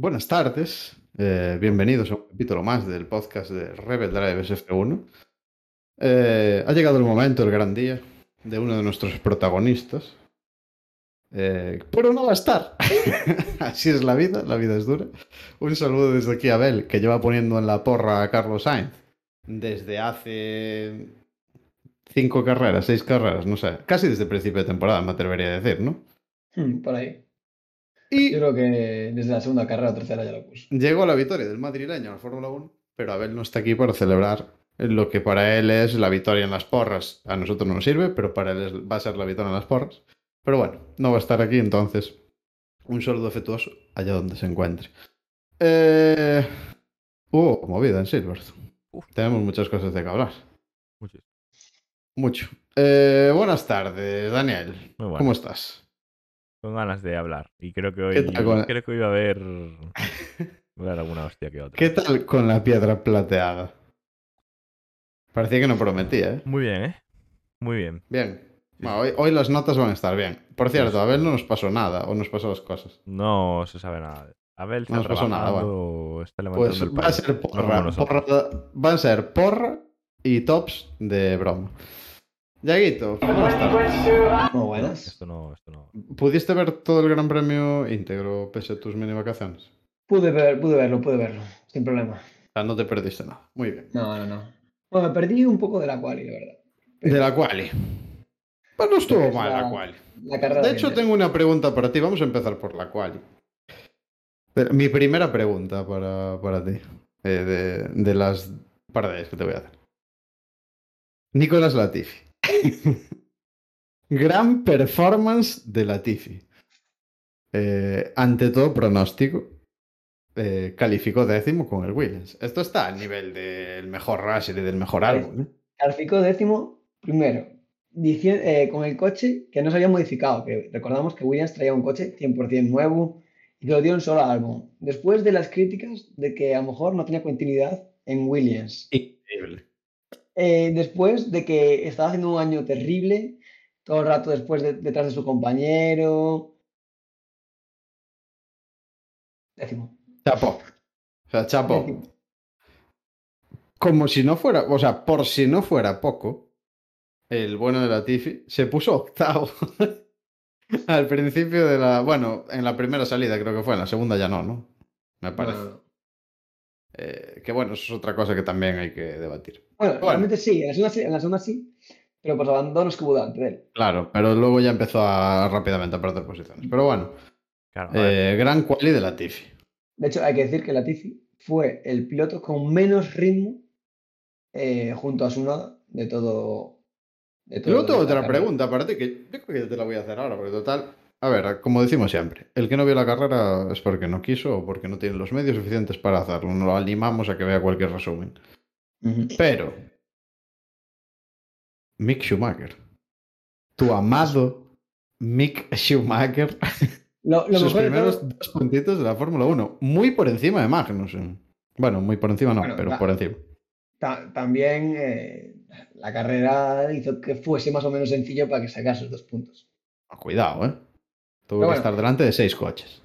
Buenas tardes, eh, bienvenidos a un capítulo más del podcast de Rebel Drive SF1. Eh, ha llegado el momento, el gran día, de uno de nuestros protagonistas. Eh, pero no va a estar. Así es la vida, la vida es dura. Un saludo desde aquí a Abel, que lleva poniendo en la porra a Carlos Sainz desde hace cinco carreras, seis carreras, no sé, casi desde el principio de temporada, me atrevería a decir, ¿no? Hmm, por ahí. Y Yo creo que desde la segunda carrera o tercera ya lo puso. Llegó la victoria del madrileño en la Fórmula 1, pero Abel no está aquí para celebrar lo que para él es la victoria en las porras. A nosotros no nos sirve, pero para él va a ser la victoria en las porras. Pero bueno, no va a estar aquí, entonces un saludo afectuoso allá donde se encuentre. Eh... Hubo movida en Silverstone. Tenemos muchas cosas de que hablar. Muchis- Mucho. Eh, buenas tardes, Daniel. Muy bueno. ¿Cómo estás? Con ganas de hablar. Y creo que ¿Qué hoy creo que va a haber, va a haber alguna hostia que otra. ¿Qué tal con la piedra plateada? Parecía que no prometía, ¿eh? Muy bien, ¿eh? Muy bien. Bien. Bueno, hoy, hoy las notas van a estar bien. Por cierto, a Abel no nos pasó nada, o nos pasó las cosas. No se sabe nada. Abel está No nos pasó nada, trabajando, está levantando Pues el va a país. ser No como porra, nosotros. porra- Va a ser porra y tops de broma. Yaguito, buenas tardes. Muy buenas. Esto no, esto no. ¿Pudiste ver todo el gran premio íntegro pese a tus mini vacaciones? Pude, ver, pude verlo, pude verlo, sin problema. O sea, no te perdiste nada. Muy bien. No, no, no. Bueno, me perdí un poco de la quali, la verdad. De la quali. Pues no estuvo Es mal la la- quali. La carrera De hecho, tengo una pregunta para ti. Vamos a empezar por la quali. Pero mi primera pregunta para, para ti. eh, de, de las par de ellas que te voy a hacer. Nicolás Latifi. Gran performance de Latifi. Eh, ante todo pronóstico. eh, calificó décimo con el Williams. Esto está al nivel del mejor Russell y del mejor álbum. ¿eh? Calificó décimo, primero, eh, con el coche que no se había modificado, que recordamos que Williams traía un coche 100% nuevo y que lo dio un solo álbum. Después de las críticas de que a lo mejor no tenía continuidad en Williams. Increíble. Eh, después de que estaba haciendo un año terrible, todo el rato después de- detrás de su compañero. Décimo. Chapo. O sea, chapo. Décimo. Como si no fuera, o sea, por si no fuera poco, el bueno de Latifi se puso octavo al principio de la, bueno, en la primera salida creo que fue, en la segunda ya no, ¿no? Me parece. No, no, no. Eh, que bueno, eso es otra cosa que también hay que debatir. Bueno, Bueno. realmente sí, en la segunda sí, en la segunda sí, pero por los abandonos que hubo delante de él. Claro, pero luego ya empezó a rápidamente a perder posiciones. Pero bueno, Claro, eh, gran quali de Latifi. De hecho, hay que decir que Latifi fue el piloto con menos ritmo eh, junto a su noda de todo. De todo Luego tengo otra carrera. pregunta para ti, que yo creo que te la voy a hacer ahora, porque total, a ver, como decimos siempre, el que no vio la carrera es porque no quiso o porque no tiene los medios suficientes para hacerlo. No lo animamos a que vea cualquier resumen. Pero, Mick Schumacher, tu amado Mick Schumacher, Lo, lo sus mejor primeros todo, dos puntitos de la Fórmula 1, muy por encima de Magnussen. Bueno, muy por encima no, Bueno, pero por encima. ta- también eh, la carrera hizo que fuese más o menos sencillo para que sacase sus dos puntos. Ah, Cuidado, ¿eh? Tuvo Pero que bueno. estar delante de seis coches.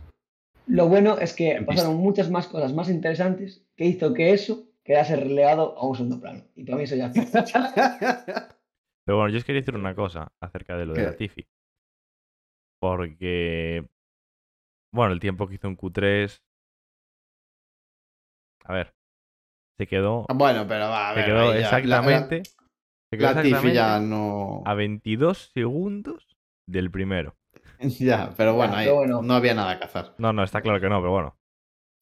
Lo bueno es que En pasaron muchas más cosas más interesantes que hizo que eso quedase relegado a un segundo plano. Y para mí eso ya Pero bueno, yo os quería decir una cosa acerca de lo de ¿Qué? Latifi. Porque, bueno, el tiempo que hizo en Q3. A ver, se quedó, Bueno, pero va, a se ver. quedó la- exactamente. se quedó La, Latifi exactamente ya no. a 22 segundos del primero. Ya, pero bueno, Ya, ahí pero bueno. no había nada que hacer. No, no, está claro que no, pero bueno.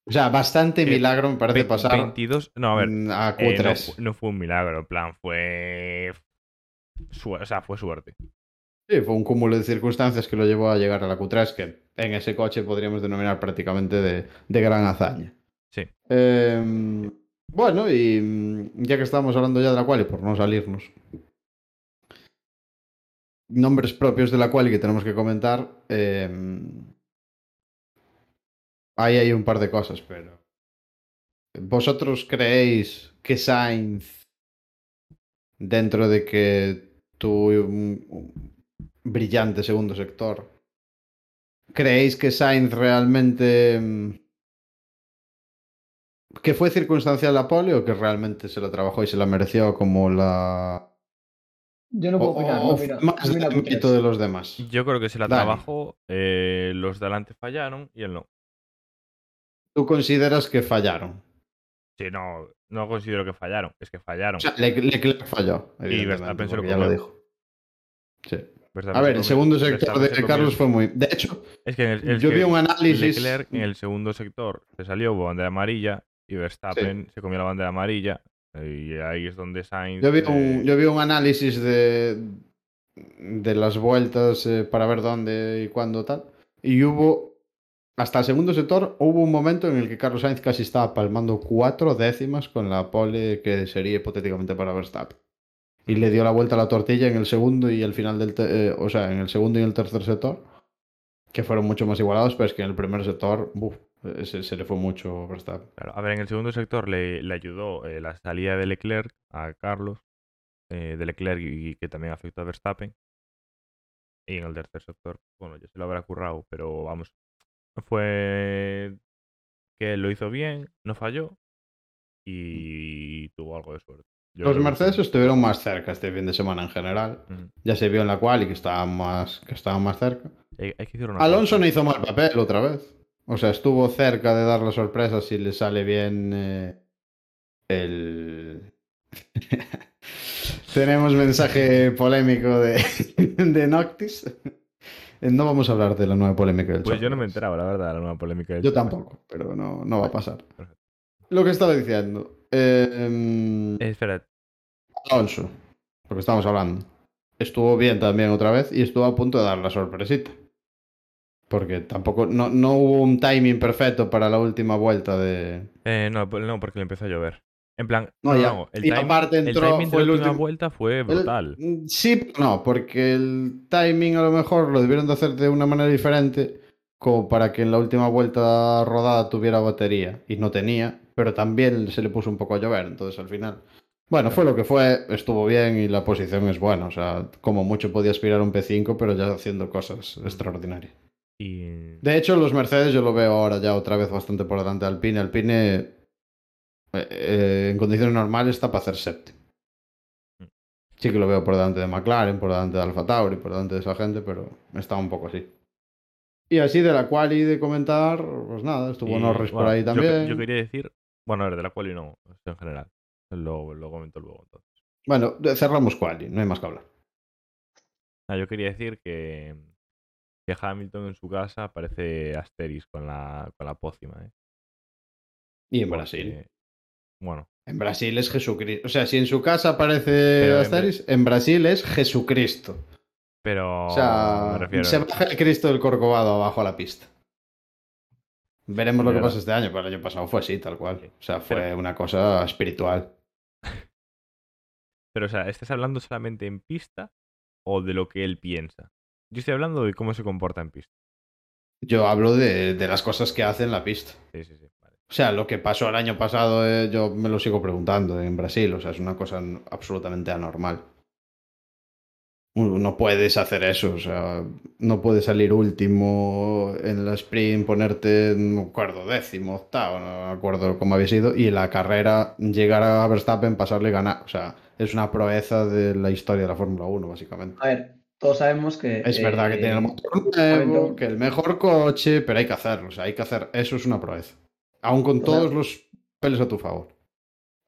O sea, bastante Que milagro me parece pasar 22. No, a ver, mm, eh, no, Q3. fu- no fue un milagro, en plan, fue. su- o sea, fue suerte. Sí, fue un cúmulo de circunstancias que lo llevó a llegar a la Q3, que en ese coche podríamos denominar prácticamente de, de gran hazaña. Sí. Eh, bueno, y mm, ya que estamos hablando ya de la quali, por no salirnos. Nombres propios de la quali que tenemos que comentar. eh, ahí hay un par de cosas, pero. ¿Vosotros creéis que Sainz, dentro de que tuvo un, brillante segundo sector, creéis que Sainz realmente mm, que fue circunstancial la pole o que realmente se la trabajó y se la mereció como la... Yo no puedo opinar, o no, mira, más mira del Q3. mérito de los demás. Yo creo que se la Dani. trabajó, eh, los de adelante fallaron y él no. ¿Tú consideras que fallaron? Sí, no, no considero que fallaron, es que fallaron. O sea, Le- Leclerc falló, evidentemente, Verstappen se lo ya lo dijo. Sí. Verstappen A ver, el segundo sector Verstappen de Carlos fue muy... De hecho, Es que, en el, es yo que vi un análisis... Leclerc en el segundo sector se salió hubo bandera amarilla y Verstappen se comió la bandera amarilla y ahí es donde Sainz... Yo vi, un, yo vi un análisis de, de las vueltas eh, para ver dónde y cuándo tal. Y hubo, hasta el segundo sector, hubo un momento en el que Carlos Sainz casi estaba palmando cuatro décimas con la pole que sería hipotéticamente para Verstappen. Y le dio la vuelta a la tortilla en el segundo y el final del... eh, o sea, en el segundo y el tercer sector, que fueron mucho más igualados, pero es que en el primer sector, buf, se, se le fue mucho Verstappen. Claro, a ver, en el segundo sector le, le ayudó eh, la salida de Leclerc a Carlos, eh, de Leclerc y, que también afectó a Verstappen. Y en el tercer sector, bueno, ya se lo habrá currado, pero vamos, fue que lo hizo bien, no falló y tuvo algo de suerte. Yo Los que Mercedes estuvieron más cerca este fin de semana en general. Ya se vio en la cual y que estaban más, que estaban más cerca. Hay, hay que decir una Alonso cosa. no hizo mal papel otra vez. O sea, estuvo cerca de dar la sorpresa si le sale bien eh, el... Tenemos mensaje polémico de, de Noctis. Eh, No vamos a hablar de la nueva polémica del Pues yo no me enteraba, la verdad, de la nueva polémica del Yo tampoco, pero no, no va a pasar. Perfecto. Lo que estaba diciendo. Eh, espera, Alonso, porque estamos hablando, estuvo bien también otra vez y estuvo a punto de dar la sorpresita. Porque tampoco, no, no hubo un timing perfecto para la última vuelta de... eh, no, po- no, porque le empezó a llover. En plan, No, ya. no, el, Y time- aparte el entró- timing de la el última último- vuelta fue El- brutal. Sí, pero no, porque el timing a lo mejor lo debieron de hacer de una manera diferente, como para que en la última vuelta rodada tuviera batería, y no tenía, pero también se le puso un poco a llover, entonces al final... Bueno, fue lo que fue, estuvo bien y la posición es buena, o sea, como mucho podía aspirar a un P5, pero ya haciendo cosas extraordinarias. Y De hecho, los Mercedes yo lo veo ahora ya otra vez bastante por delante de Alpine. Alpine eh, eh, en condiciones normales está para hacer séptimo. Sí que lo veo por delante de McLaren, por delante de Alfa Tauri, por delante de esa gente, pero está un poco así. Y así de la cual y de comentar, pues nada, estuvo y, Norris por bueno, ahí yo- también. Yo, quería decir, bueno, a ver, de la quali no, en general. Lo, lo comento luego entonces. Bueno, cerramos quali, no hay más que hablar. Ah, yo quería decir que, que Hamilton en su casa parece Asteris con la, con la pócima. ¿eh? Y en Porque- Brasil. Bueno, En Brasil es Jesucristo. O sea, si en su casa en Asteris, en Brasil es Jesucristo. pero O sea, refiero. se baja el Cristo del Corcovado abajo a la pista. Veremos lo que pasa este año, pero el año pasado fue así, tal cual. O sea, fue Pero- una cosa espiritual. Pero, o sea, ¿estás hablando solamente en pista o de lo que él piensa? Yo estoy hablando de cómo se comporta en pista. Yo hablo de, de las cosas que hace en la pista. Sí, sí, sí. Vale. O sea, lo que pasó el año pasado, eh, yo me lo sigo preguntando en Brasil. O sea, es una cosa absolutamente anormal. No puedes hacer eso, o sea, no puedes salir último en la sprint, ponerte, no me acuerdo, décimo, octavo, no me acuerdo cómo había sido, y en la carrera llegar a Verstappen, pasarle y ganar. O sea, es una proeza de la historia de la Fórmula 1, básicamente. A ver, todos sabemos que. Es verdad que eh, tiene el motor nuevo, que el mejor coche, pero hay que hacerlo, o sea, hay que hacer, eso es una proeza. Aún con todos los pelos a tu favor.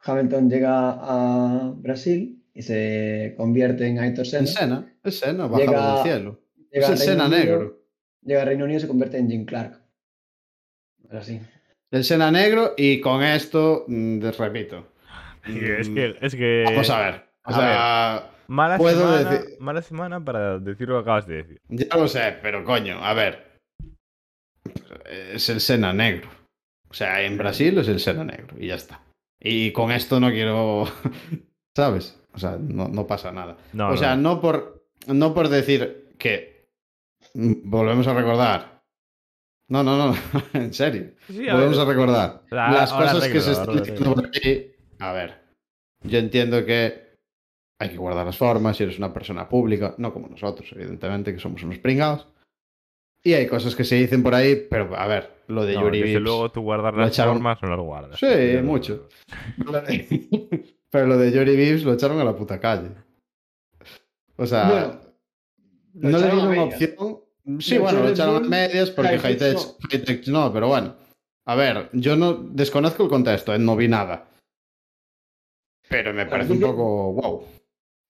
Hamilton llega a Brasil y se convierte en Aitor En Senna. Sena, es Sena, bajado Llega- del cielo. Llega Es el a Reino Sena Unido- negro. Llega a Reino Unido y se convierte en Jim Clark. Es así. El Sena negro y con esto, mm, repito. Es que, es que. Vamos a ver. O a sea, Mala puedo semana, decir- mala semana para decir lo que acabas de decir. ya lo sé, pero coño, a ver. Es el Sena negro. O sea, en Brasil es el Sena negro y ya está. Y con esto no quiero. ¿Sabes? O sea, no, no pasa nada. No, o no, sea, no por, no por decir que. Volvemos a recordar. No, no, no, en serio. Sí, a Volvemos ver. a recordar. Las cosas que se están diciendo por ahí. A ver, yo entiendo que hay que guardar las formas si eres una persona pública, no como nosotros, evidentemente, que somos unos pringados. Y hay cosas que se dicen por ahí, pero a ver, lo de No, Yuri desde Vips- luego tú guardar las echaron- formas no las guardas. Sí, Pero- mucho. Pero lo de Yuri Vips lo echaron a la puta calle. O sea, Bueno, no le dieron opción. Sí, Lo bueno, lo echaron a medias porque Hightech Hightech no, pero bueno. A ver, yo no desconozco el contexto, eh, no vi nada. Pero me parece un poco wow.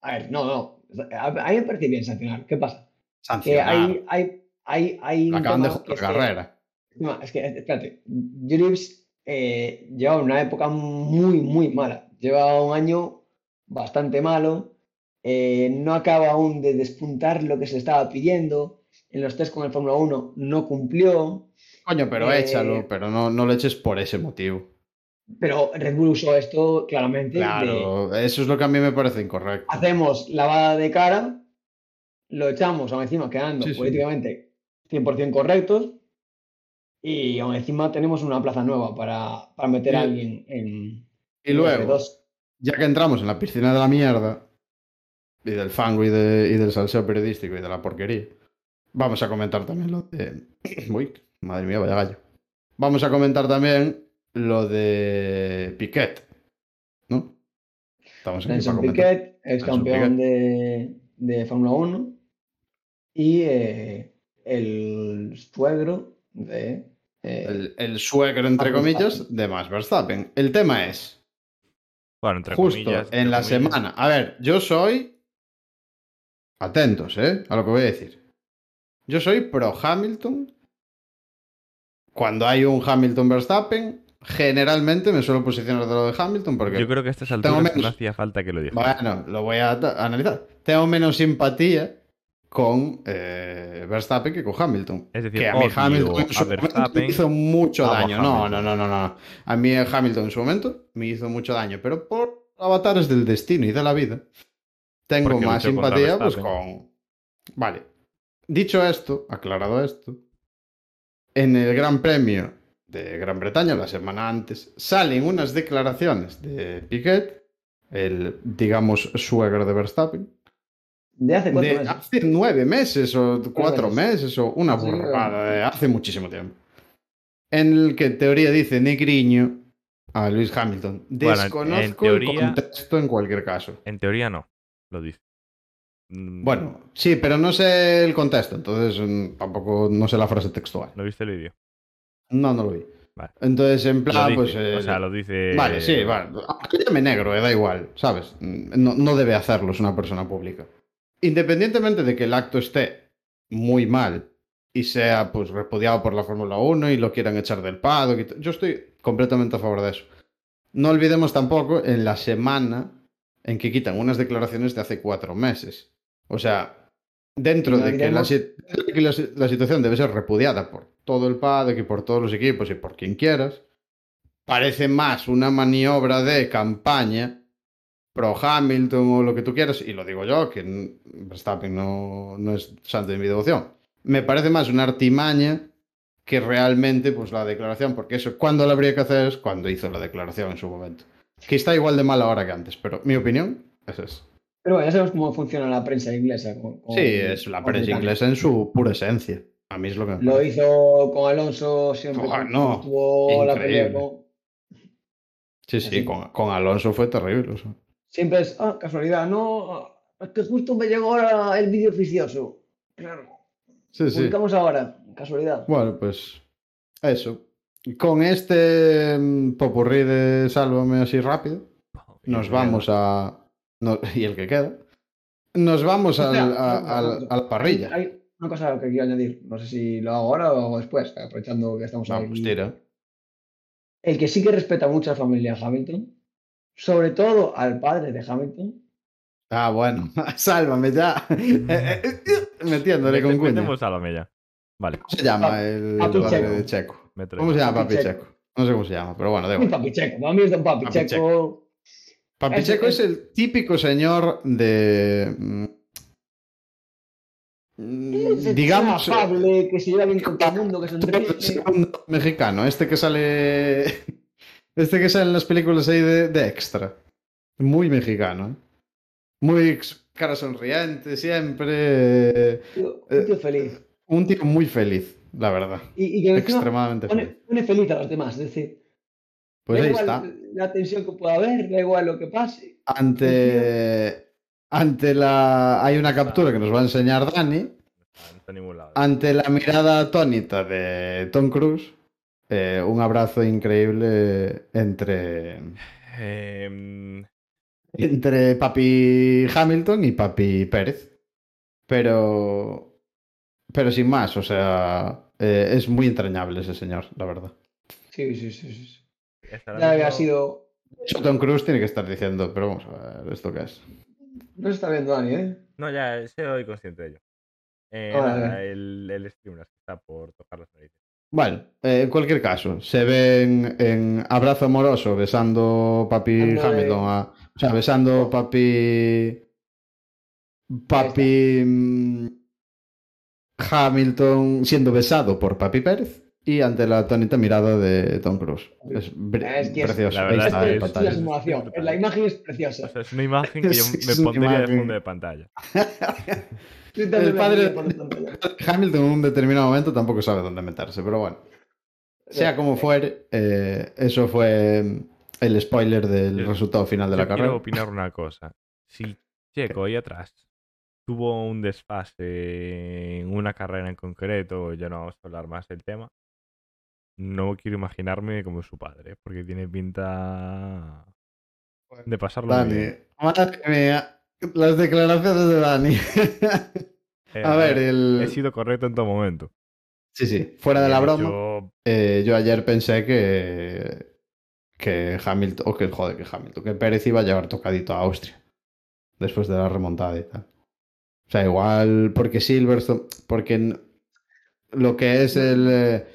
A ver, no, no. A a mí me parece bien sancionar. ¿Qué pasa? Que Sancionar. hay, hay, hay, hay Acaban de la que- carrera. No, es que, espérate, Jurips eh, lleva una época muy, muy mala. Lleva un año bastante malo. eh, no acaba aún de despuntar lo que se estaba pidiendo. En los test con el Fórmula 1 no cumplió. Coño, pero Eh, échalo, pero no, no lo eches por ese motivo. Pero Red Bull usó esto claramente. de, Claro, eso es lo que a mí me parece incorrecto. hacemos lavada de cara, lo echamos aún encima quedando Sí, sí. políticamente 100% correctos y aún encima tenemos una plaza nueva para, para meter a alguien en, Y en luego, F2. ya que entramos en la piscina de la mierda, y del fango y, de- y del salseo periodístico y de la porquería, vamos a comentar también lo de... Uy, madre mía, vaya gallo. Vamos a comentar también lo de Piquet, ¿no? Estamos aquí Nelson. Piquet, ex Nelson campeón de, de Fórmula 1 y eh, el suegro de... eh, El, el suegro, entre Max comillas, Verstappen. de Max Verstappen. El tema es, Bueno, entre justo comillas, entre en la comillas. semana. A ver, yo soy. Atentos, ¿eh? A lo que voy a decir. Yo soy pro Hamilton. Cuando hay un Hamilton Verstappen, generalmente me suelo posicionar de lo de Hamilton porque. Yo creo que a estas alturas no menos- hacía falta que lo dijera. Bueno, lo voy a analizar. Tengo menos simpatía con eh, Verstappen que con Hamilton. Es decir, que a mí Hamilton en su momento me hizo mucho daño. No, no, no, no, no. A mí Hamilton en su momento me hizo mucho daño, pero por avatares del destino y de la vida, tengo Porque más simpatía pues con... Vale. Dicho esto, aclarado esto, en el Gran Premio de Gran Bretaña, la semana antes, salen unas declaraciones de Piquet, el, digamos, suegro de Verstappen, de hace cuatro de meses. hace nueve meses o cuatro meses. meses o una Sí, burrada de hace muchísimo tiempo. En el que en teoría dice negriño a Luis Hamilton. Bueno, en- en Desconozco teoría- el contexto en cualquier caso. En teoría no, lo dice. Mm, Bueno, sí, pero no sé el contexto, entonces mm, tampoco no sé la frase textual. ¿No viste el vídeo? No, no lo vi. Vale. Entonces, en Lo plan, dice, pues. eh, o sea, lo dice. Vale, sí, vale. Aunque llame negro, eh, da igual, ¿sabes? No, no debe hacerlo, es una persona pública. Independientemente de que el acto esté muy mal y sea pues repudiado por la Fórmula 1 y lo quieran echar del t- yo estoy completamente a favor de eso. No olvidemos tampoco en la semana en que quitan unas declaraciones de hace cuatro meses. O sea, dentro No de que, la, la situación debe ser repudiada por todo el paddock y por todos los equipos y por quien quieras, parece más una maniobra de campaña pro Hamilton o lo que tú quieras, y lo digo yo, que Verstappen no, no es santo de mi devoción. Me parece más una artimaña que realmente pues la declaración, porque eso cuando lo habría que hacer es cuando hizo la declaración en su momento. Que está igual de mal ahora que antes, pero mi opinión es esa. Pero bueno, ya sabemos cómo funciona la prensa inglesa. con- con- Sí, es la prensa inglesa en su pura esencia. A mí es lo que me Lo parece. hizo con Alonso siempre. No, tuvo la pelea con- Sí, sí, así. con, con Alonso fue terrible. o sea. Siempre es, ah, casualidad, no, es que justo me llegó ahora el vídeo oficioso. Claro, Sí, sí. publicamos ahora, casualidad. Bueno, pues eso. Con este mm, popurrí de Sálvame así rápido, nos vamos a... no- y el que queda. Nos vamos al- a, a la parrilla. Hay una cosa que quiero añadir, no sé si lo hago ahora o después, aprovechando que estamos Vamos, aquí. tira. El que sí que respeta mucho a la familia Hamilton, sobre todo al padre de Hamilton, Ah, bueno. Sálvame ya. Eh, eh, eh, Metiéndole con cuña. Metemos. Vale, ¿Cómo se llama el Papi padre Checo. de Checo? ¿Cómo se llama Papi Papi Checo. Checo? No sé cómo se llama, pero bueno, igual. papi checo, para mí es don papi, Papi checo. Papi Es- Checo es- es el típico señor de... mm, digamos... eh, afable, que se lleva bien con todo el mundo, que segundo mexicano, este que sale. Este que sale en las películas ahí de, de extra. Muy mexicano, ¿eh? Muy cara sonriente, siempre. Tío, Un tío feliz. un tío muy feliz, la verdad. Y, y que encima Extremadamente pone, feliz. pone feliz a los demás. Es decir, Pues da ahí igual está. la tensión que pueda haber, da igual lo que pase. Ante, ante la. Hay una captura que nos va a enseñar Dani. Ante la mirada atónita de Tom Cruise, eh, un abrazo increíble entre, Em, entre Papi Hamilton y Papi Pérez. Pero. Pero sin más, o sea. eh, es muy entrañable ese señor, la verdad. Sí, sí, sí. sí, Ya había sido. De hecho, Tom Cruise tiene que estar diciendo, pero vamos a ver, ¿esto qué es? No se está viendo Dani, ¿eh? No, ya soy consciente de ello. Eh, Ah, nada, vale. el, el que está por tocar las narices. Bueno, eh, en cualquier caso, se ven en abrazo amoroso besando Papi Ando de- Hamilton a. O sea, besando Papi. Papi. mm, Hamilton siendo besado por Papi Pérez y ante la atónita mirada de Tom Cruise. Es, que es- precioso. la verdad es en es la pantalla. simulación. La imagen es preciosa. O sea, es una imagen que yo me pondría de fondo de pantalla. El padre-. Hamilton en un determinado momento tampoco sabe dónde meterse, pero bueno. Sea como fuere, eh, eso fue el spoiler del Yo- resultado final de la carrera. quiero opinar una cosa. Si Checo ahí atrás tuvo un desfase en una carrera en concreto, ya no vamos a hablar más del tema, no quiero imaginarme como su padre, porque tiene pinta de pasarlo Dani, bien. madre mía, las declaraciones de Dani. Eh, A ver, He el... sido correcto en todo momento. Sí, sí, fuera de la He broma, eh, yo ayer pensé que que Hamilton, o que joder, que Hamilton, que Pérez iba a llevar tocadito a Austria después de la remontada y tal. O sea, igual porque Silverstone, porque lo que es el eh,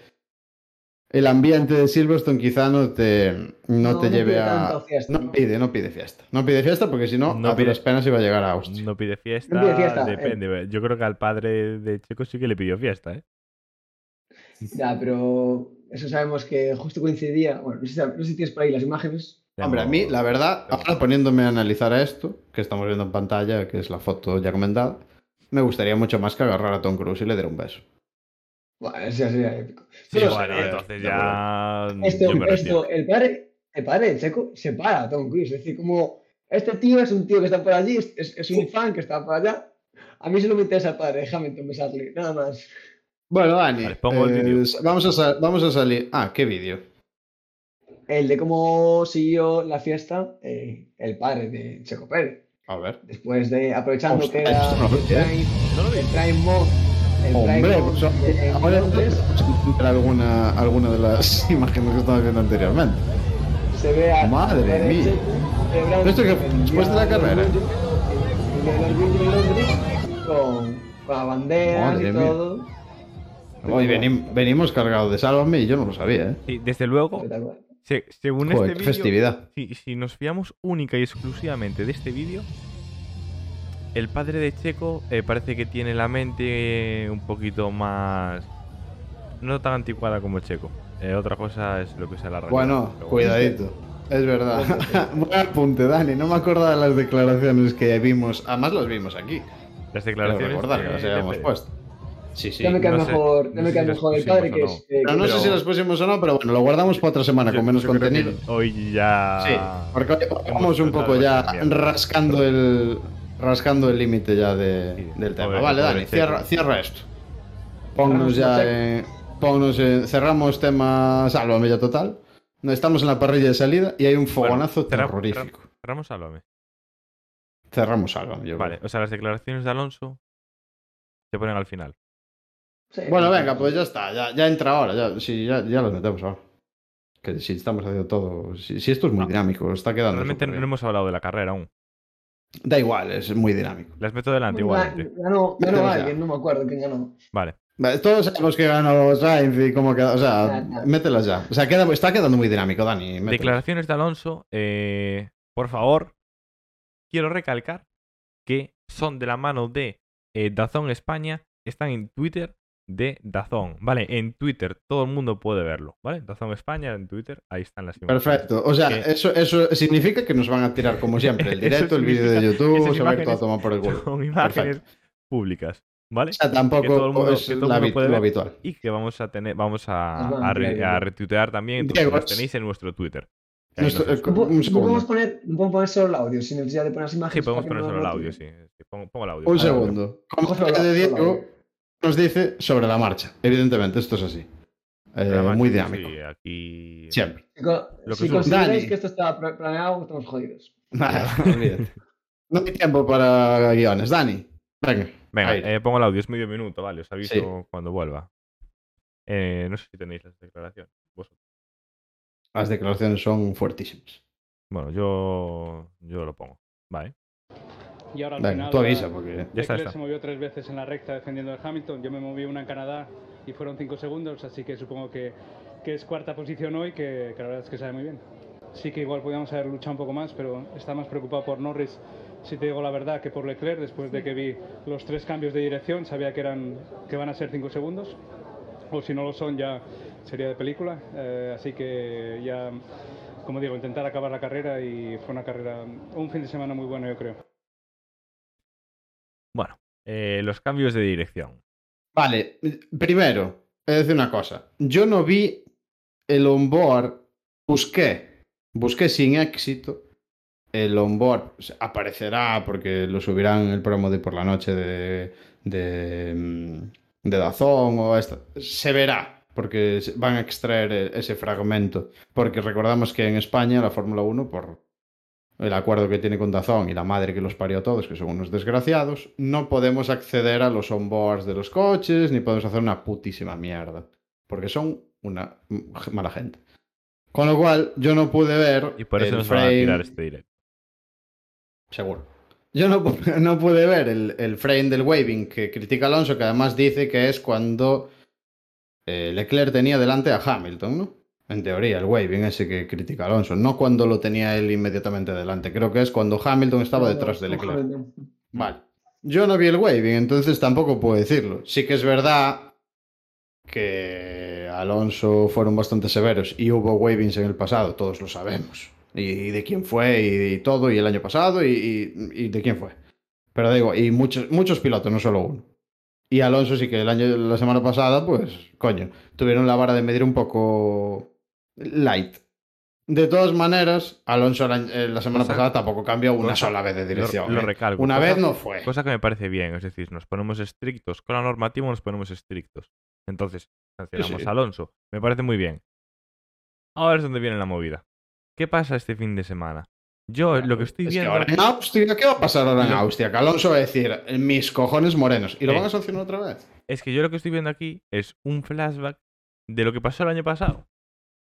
el ambiente de Silverstone quizá no te no, No, te no lleve pide a no ¿no? pide, no pide fiesta. No pide fiesta porque si no, No a pide- duras penas iba a llegar a Austria. No pide fiesta, pide fiesta, eh. depende. Yo creo que al padre de Checo sí que le pidió fiesta, ¿eh? Ya, pero eso sabemos que justo coincidía. Bueno, no sé, si- no sé si tienes por ahí las imágenes. Hombre, a mí, la verdad, ahora poniéndome a analizar esto, que estamos viendo en pantalla, que es la foto ya comentada, me gustaría mucho más que agarrar a Tom Cruise y le diera un beso. Bueno, eso ya sería épico. Sí, Pero, bueno, eh, entonces ya. Esto, me retiro. esto, el padre, el padre de Checo separa a Tom Cruise. Es decir, como este tío es un tío que está por allí, es, es- un fan que está por allá. A mí solo me interesa el padre de Hamilton besarle, nada más. Bueno, Dani, Vale, pongo eh, vamos, a vamos a salir. Ah, ¿qué vídeo? El de cómo siguió la fiesta eh, el padre de Checo Pérez. A ver. Después de, aprovechando Hostia, que era esto no lo el vi. el Prime Mod, el Hombre, pues, ahora alguna, alguna de las imágenes que estamos viendo anteriormente. se ve a Madre mía. ¿Esto el ¿Después de la carrera? con, banderas Madre y mía. todo. Hoy venim- venimos cargados de Sálvame y yo no lo sabía, ¿eh? Sí, desde luego, se- según Joder, este vídeo, festividad. si, si nos fiamos única y exclusivamente de este vídeo, el padre de Checo eh, parece que tiene la mente un poquito más. No tan anticuada como Checo. Eh, otra cosa es lo que sea la realidad. Bueno, cuidadito. Es verdad. Buen apunte, Dani. No me acordaba de las declaraciones que vimos. Además, las vimos aquí. Las declaraciones. recordar que las habíamos puesto. Sí, sí. ya me cae no sé- mejor, no sé si mejor el padre que no. es. eh, Pero no que- sé si las pusimos o no, pero bueno, lo guardamos para otra semana Yo- con menos que contenido. Hoy ya. Sí, porque hoy vamos un poco ya rascando el rascando el límite ya de- Sí, del tema. pobre- vale, pobre Dani, cierra, cierra esto. Ponnos Cerramos ya en, ponnos en- cerramos tema Sálvame ya total. No, Estamos en la parrilla de salida y hay un fogonazo cerra- terrorífico. Cerramos Sálvame. Cerramos Sálvame, yo creo. Vale, o sea, las declaraciones de Alonso se ponen al final. sí. Bueno, venga, pues ya está, ya, ya entra ahora, ya, sí, ya, ya las metemos ahora. Que si estamos haciendo todo, si, si esto es muy No. dinámico, está quedando. Realmente no hemos hablado de la carrera aún. Da igual, es muy dinámico. Las meto delante Ganó- igualmente. Ganó, ganó Mételos ya. alguien, no me acuerdo quién ganó. Vale. Vale, todos sabemos que ganó Sainz y cómo queda. O sea, Ya, ya. mételas ya. O sea, queda, está quedando muy dinámico, Dani. mételas. Declaraciones de Alonso. eh, por favor, quiero recalcar que son de la mano de eh, Dazón España. Están en Twitter de Dazón. Vale, en Twitter todo el mundo puede verlo. ¿Vale? Dazón España en Twitter. Ahí están las imágenes. Perfecto. O sea, Que- eso, eso significa que nos van a tirar, como siempre, el directo, el vídeo de que YouTube, se va a ir todo a imágenes tomar por el culo. Son imágenes Perfecto. públicas. ¿Vale? O sea, tampoco todo el mundo- es que todo el la mundo habi- puede lo ver. habitual. Y que vamos a tener, vamos a, re- retuitear también, entonces Diego, es- tenéis en nuestro Twitter. que Nuestro- eh, No, podemos poner, podemos solo el audio sin necesidad de poner las Sí, imágenes. podemos para que poner no solo el audio, sí. sí, Pongo, pongo el audio. Un segundo. Como de Diego. Nos dice sobre la marcha. Evidentemente, esto es así. Eh, muy dinámico. sí, aquí. Siempre. Si, Lo que si consideráis Dani. que esto está pla- planeado, estamos jodidos. Nada, olvídate. No hay tiempo para guiones. Dani, venga. Venga, ahí. eh, pongo el audio, es medio minuto, vale, os aviso Sí. cuando vuelva. Eh, no sé si tenéis las declaraciones. vosotros. Las declaraciones son fuertísimas. Bueno, yo, yo lo pongo. Vale. Y ahora al Venga, final. tú avisa porque... Ya está, está. se movió tres veces en la recta defendiendo de Hamilton. Yo me moví una en Canadá y fueron cinco segundos, así que supongo que, que es cuarta posición hoy, que, que la verdad es que sabe muy bien. Sí que igual podíamos haber luchado un poco más, pero está más preocupado por Norris, si te digo la verdad, que por Leclerc. Después de que vi los tres cambios de dirección, sabía que, eran, que van a ser cinco segundos. O si no lo son, ya sería de película. Eh, así que ya, como digo, intentar acabar la carrera y fue una carrera, un fin de semana muy bueno, yo creo. Bueno, eh, los cambios de dirección. Vale, primero, de decir una cosa. Yo no vi el onboard, busqué, busqué sin éxito. El onboard aparecerá porque lo subirán el promo de por la noche de, de, mm, Dazón o esta. Se verá, porque van a extraer e- ese fragmento. Porque recordamos que en España la Fórmula 1, por el acuerdo que tiene con Dazón y la madre que los parió a todos, que son unos desgraciados, no podemos acceder a los onboards de los coches, ni podemos hacer una putísima mierda. Porque son una mala gente. Con lo cual, yo no pude ver Y por eso nos van a frame- tirar este directo. Seguro. Yo no, no pude ver el, el frame del waving que critica Alonso, que además dice que es cuando eh, Leclerc tenía delante a Hamilton, ¿no? En teoría, el waving ese que critica Alonso, no cuando lo tenía él inmediatamente delante. Creo que es cuando Hamilton estaba detrás de Leclerc. Vale. Yo no vi el waving, entonces tampoco puedo decirlo. Sí que es verdad que Alonso fueron bastante severos y hubo wavings en el pasado, todos lo sabemos. Y, y de quién fue y, y todo, y el año pasado, y, y- y de quién fue. Pero digo, y muchos, muchos pilotos, no solo uno. Y Alonso sí que el año, la semana pasada, pues, coño, tuvieron la vara de medir un poco light. De todas maneras, Alonso la, eh, la semana pasada tampoco cambió una cosa- sola vez de dirección. Lo, lo ¿eh? recalco. Una cosa- vez no fue. Cosa que me parece bien, es decir, nos ponemos estrictos. Con la normativa nos ponemos estrictos. Entonces, sancionamos Sí, a Alonso. Me parece muy bien. Ahora es donde viene la movida. ¿Qué pasa este fin de semana? Yo lo que estoy Es que viendo. ahora en Austria, ¿qué va a pasar ahora en Austria? Que Alonso va a decir, mis cojones morenos. ¿Y lo Eh. van a sancionar otra vez? Es que yo lo que estoy viendo aquí es un flashback de lo que pasó el año pasado.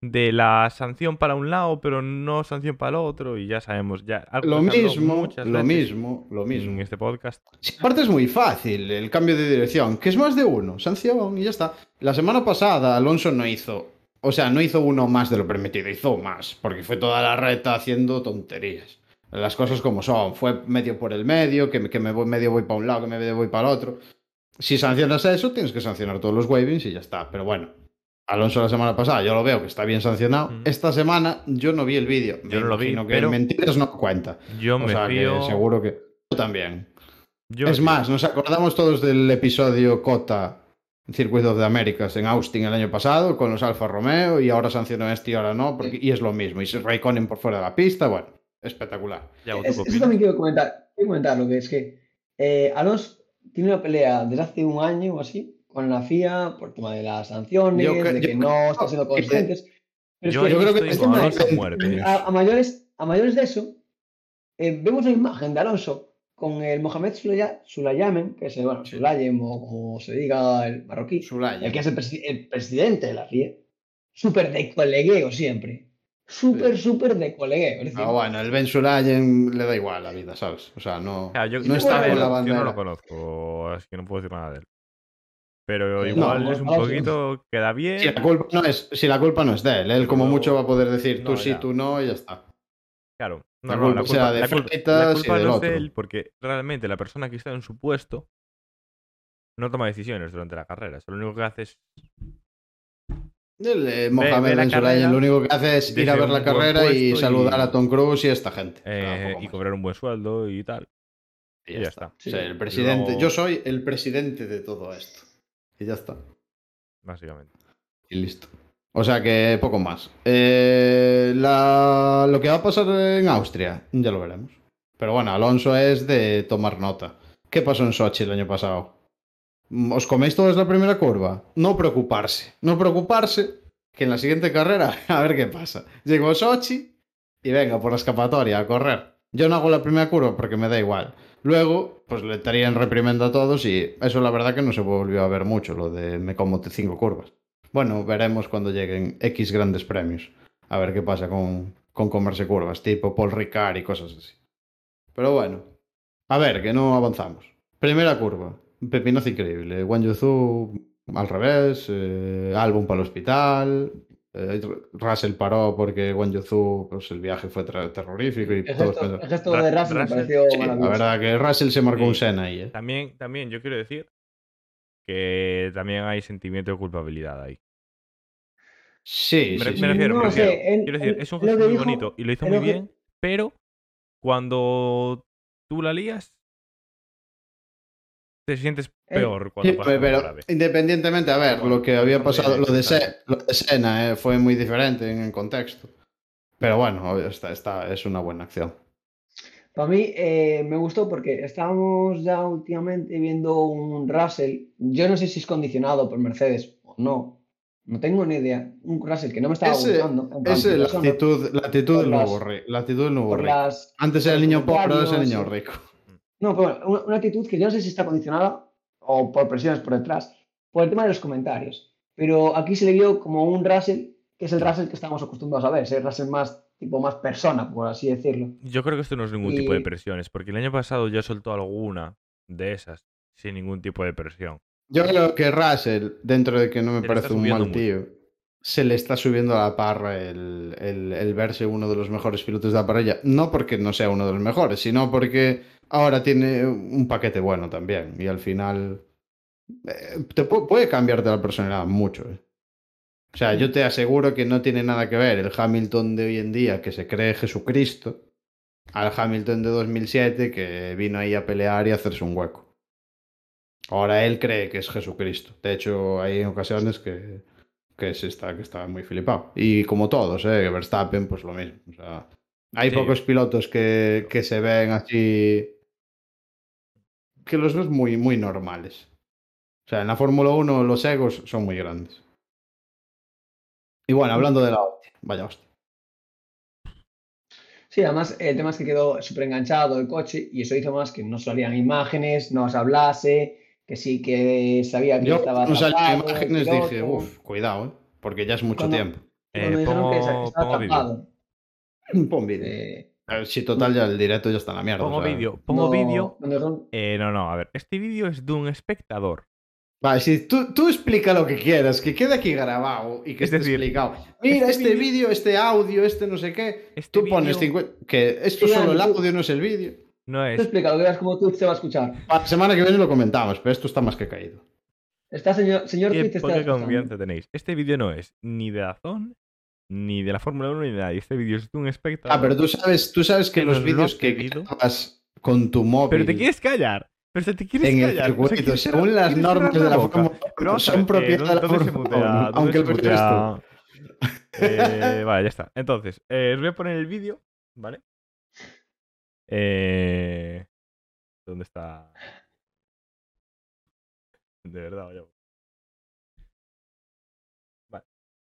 De la sanción para un lado, pero no sanción para el otro. Y ya sabemos, ya. Lo mismo, lo mismo, lo En mismo. este podcast. Sí, aparte es muy fácil el cambio de dirección, que es más de uno, sanción y ya está. La semana pasada Alonso no hizo, o sea, no hizo uno más de lo permitido, hizo más, porque fue toda la reta haciendo tonterías. Las cosas como son, fue medio por el medio, que, me- que me voy, medio voy para un lado, que me medio voy para el otro. Si sancionas eso, tienes que sancionar todos los wavings y ya está. Pero bueno, Alonso la semana pasada yo lo veo que está bien sancionado. Mm. Esta semana yo no vi el vídeo. Yo no lo vi, que pero- mentiras no cuenta. Yo O me sea, que fío. seguro que... Yo también. yo es fío. más, nos acordamos todos del episodio Cota Circuit of the Americas en Austin el año pasado con los Alfa Romeo y ahora sancionó este y ahora no, porque, y es lo mismo. Y se Raikkonen por fuera de la pista, bueno, espectacular. Ya, ¿tú Es- eso también quiero comentar, quiero comentar lo que es que eh, Alonso tiene una pelea desde hace un año o así con la FIA por tema de las sanciones, Yo de yo que no están siendo que- consistentes. Pero es Yo, que yo creo que es a muerte. a, a mayores, a mayores de eso, eh, vemos la imagen de Alonso con el Mohamed Sulaya- Sulayamen, que es el, bueno, Sí. Sulayem o como se diga el marroquí, el que es el, presi- el presidente de la FIA, súper de colegueo siempre. Súper, súper de colegueo. Es decir, Ah, bueno, el Ben Sulayen le da igual la vida, ¿sabes? O sea, no, O sea, yo, no yo- está con la yo bandera. no lo conozco, así que no puedo decir nada de él. Pero igual no, es un no, poquito. Queda bien. Si la, culpa no es, si la culpa no es de él, él como Pero- mucho va a poder decir tú sí, ya. tú no y ya está. Claro. La culpa la sea culpa, de la culpa- Freitas la y culpa del no es de él, porque realmente la persona que está en su puesto no toma decisiones durante la carrera. Eso lo único que hace es. El, eh, Mohamed Ben carrera lo único que hace es ir a ver la carrera y saludar a Tom Cruise y a esta gente. O sea, eh, y cobrar un buen sueldo y tal. Y Y ya está. O sea, el presidente, Luego- yo soy el presidente de todo esto. Y ya está. Básicamente. Y listo. O sea que poco más. Eh, la- Lo que va a pasar en Austria, ya lo veremos. Pero bueno, Alonso es de tomar nota. ¿Qué pasó en Sochi el año pasado? ¿Os coméis todos la primera curva? No preocuparse. No preocuparse que en la siguiente carrera, a ver qué pasa. Llego a Sochi y venga por la escapatoria a correr. Yo no hago la primera curva porque me da igual. Luego, pues le estarían reprimenda a todos y eso la verdad que no se volvió a ver mucho, lo de me como cinco curvas. Bueno, veremos cuando lleguen X grandes premios. A ver qué pasa con, con comerse curvas, tipo Paul Ricard y cosas así. Pero bueno, a ver, que no avanzamos. Primera curva, pepinazo increíble. Wang al revés, eh, álbum para el hospital. Eh, Russell paró porque Wang Yuzu, pues el viaje fue terrorífico y El gesto, el gesto de Russell me Russell- pareció Sí, la verdad que Russell se marcó un Sí. Sena ahí, ¿eh? También, también yo quiero decir que también hay sentimiento de culpabilidad ahí. Sí, Me, sí, me sí. refiero, me sé, refiero. quiero decir, es un gesto muy dijo- bonito y lo hizo muy que- bien, pero cuando tú la lías, te sientes Eh, peor cuando Sí, pasas pero por independientemente, a ver, Bueno, lo que había pasado, lo de, Se- lo de Sena eh, fue muy diferente en el contexto. Pero bueno, está, está, es una buena acción. Para mí eh, me gustó porque estábamos ya últimamente viendo un Russell. Yo no sé si es condicionado por Mercedes o no. No tengo ni idea. Un Russell que no me estaba Ese- gustando. Esa es la actitud, la actitud del nuevo rey. La actitud del nuevo rey. las, Antes era el niño pobre, ahora es el niño sí. rico. No, pero bueno, una, una actitud que yo no sé si está condicionada o por presiones por detrás, por el tema de los comentarios. Pero aquí se le vio como un Russell, que es el Russell que estamos acostumbrados a ver, ese Russell más, tipo más persona, por así decirlo. Yo creo que esto no es ningún tipo de presiones, porque el año pasado ya soltó alguna de esas sin ningún tipo de presión. Yo creo que Russell, dentro de que no me Se parece un mal mucho. tío, se le está subiendo a la parra el, el- el verse uno de los mejores pilotos de la parrilla. No porque no sea uno de los mejores, sino porque ahora tiene un paquete bueno también. Y al final eh, te pu- puede cambiarte la personalidad mucho. eh. O sea, yo te aseguro que no tiene nada que ver el Hamilton de hoy en día que se cree Jesucristo al Hamilton de 2007 que vino ahí a pelear y a hacerse un hueco. Ahora él cree que es Jesucristo. De hecho, hay ocasiones que, que, se está, que está muy flipado. Y como todos, ¿eh? Verstappen, pues lo mismo. O sea, hay Sí. pocos pilotos que, que se ven así. Que los ves muy, muy normales. O sea, en la Fórmula 1 los egos son muy grandes. Y bueno, hablando de la hostia, vaya hostia. Sí, además el tema es que quedó súper enganchado el coche y eso hizo más que no salían imágenes, no se hablase, que sí que sabía que Yo estaba cuando salían imágenes piloto. dije, uff, cuidado, ¿eh? Porque ya es mucho Cuando- tiempo. Cuando Eh, dijeron que pongo, estaba pongo atrapado. Pon vídeo. eh, A ver, Si total ya el directo ya está en la mierda. Pongo o sea. vídeo, pongo no- vídeo. dijeron- Eh, no, no, a ver, este vídeo es de un espectador. Vale, si tú, tú explica lo que quieras, que quede aquí grabado y que Es esté decir, explicado. Mira, este este vídeo- este audio, este no sé qué. Este Tú pones vídeo 50. Que esto Sí, solo el tú- audio, no es el vídeo. No Tú es. explica, lo que veas como Twitch se va a escuchar. La semana que viene lo comentamos, pero esto está más que caído. Está señor, señor Qué Twitch está poca confianza tenéis. Este vídeo no es ni de Dazón, ni de la Fórmula 1, ni de nadie. Este vídeo es de un espectador. Ah, pero tú sabes, tú sabes que Que los vídeos que grabas con tu móvil Pero te quieres callar. Pero te quieres en el callar. o sea, circuito, quieres según cerrar- las normas de la. Fórmula Pero 1, vamos a son propiedad de la ¿dónde se Fórmula mutea? 1, ¿Dónde aunque se el coche? Eh, vale, ya está. Entonces, eh, os voy a poner el vídeo, ¿vale? Eh, ¿Dónde está? De verdad, vaya.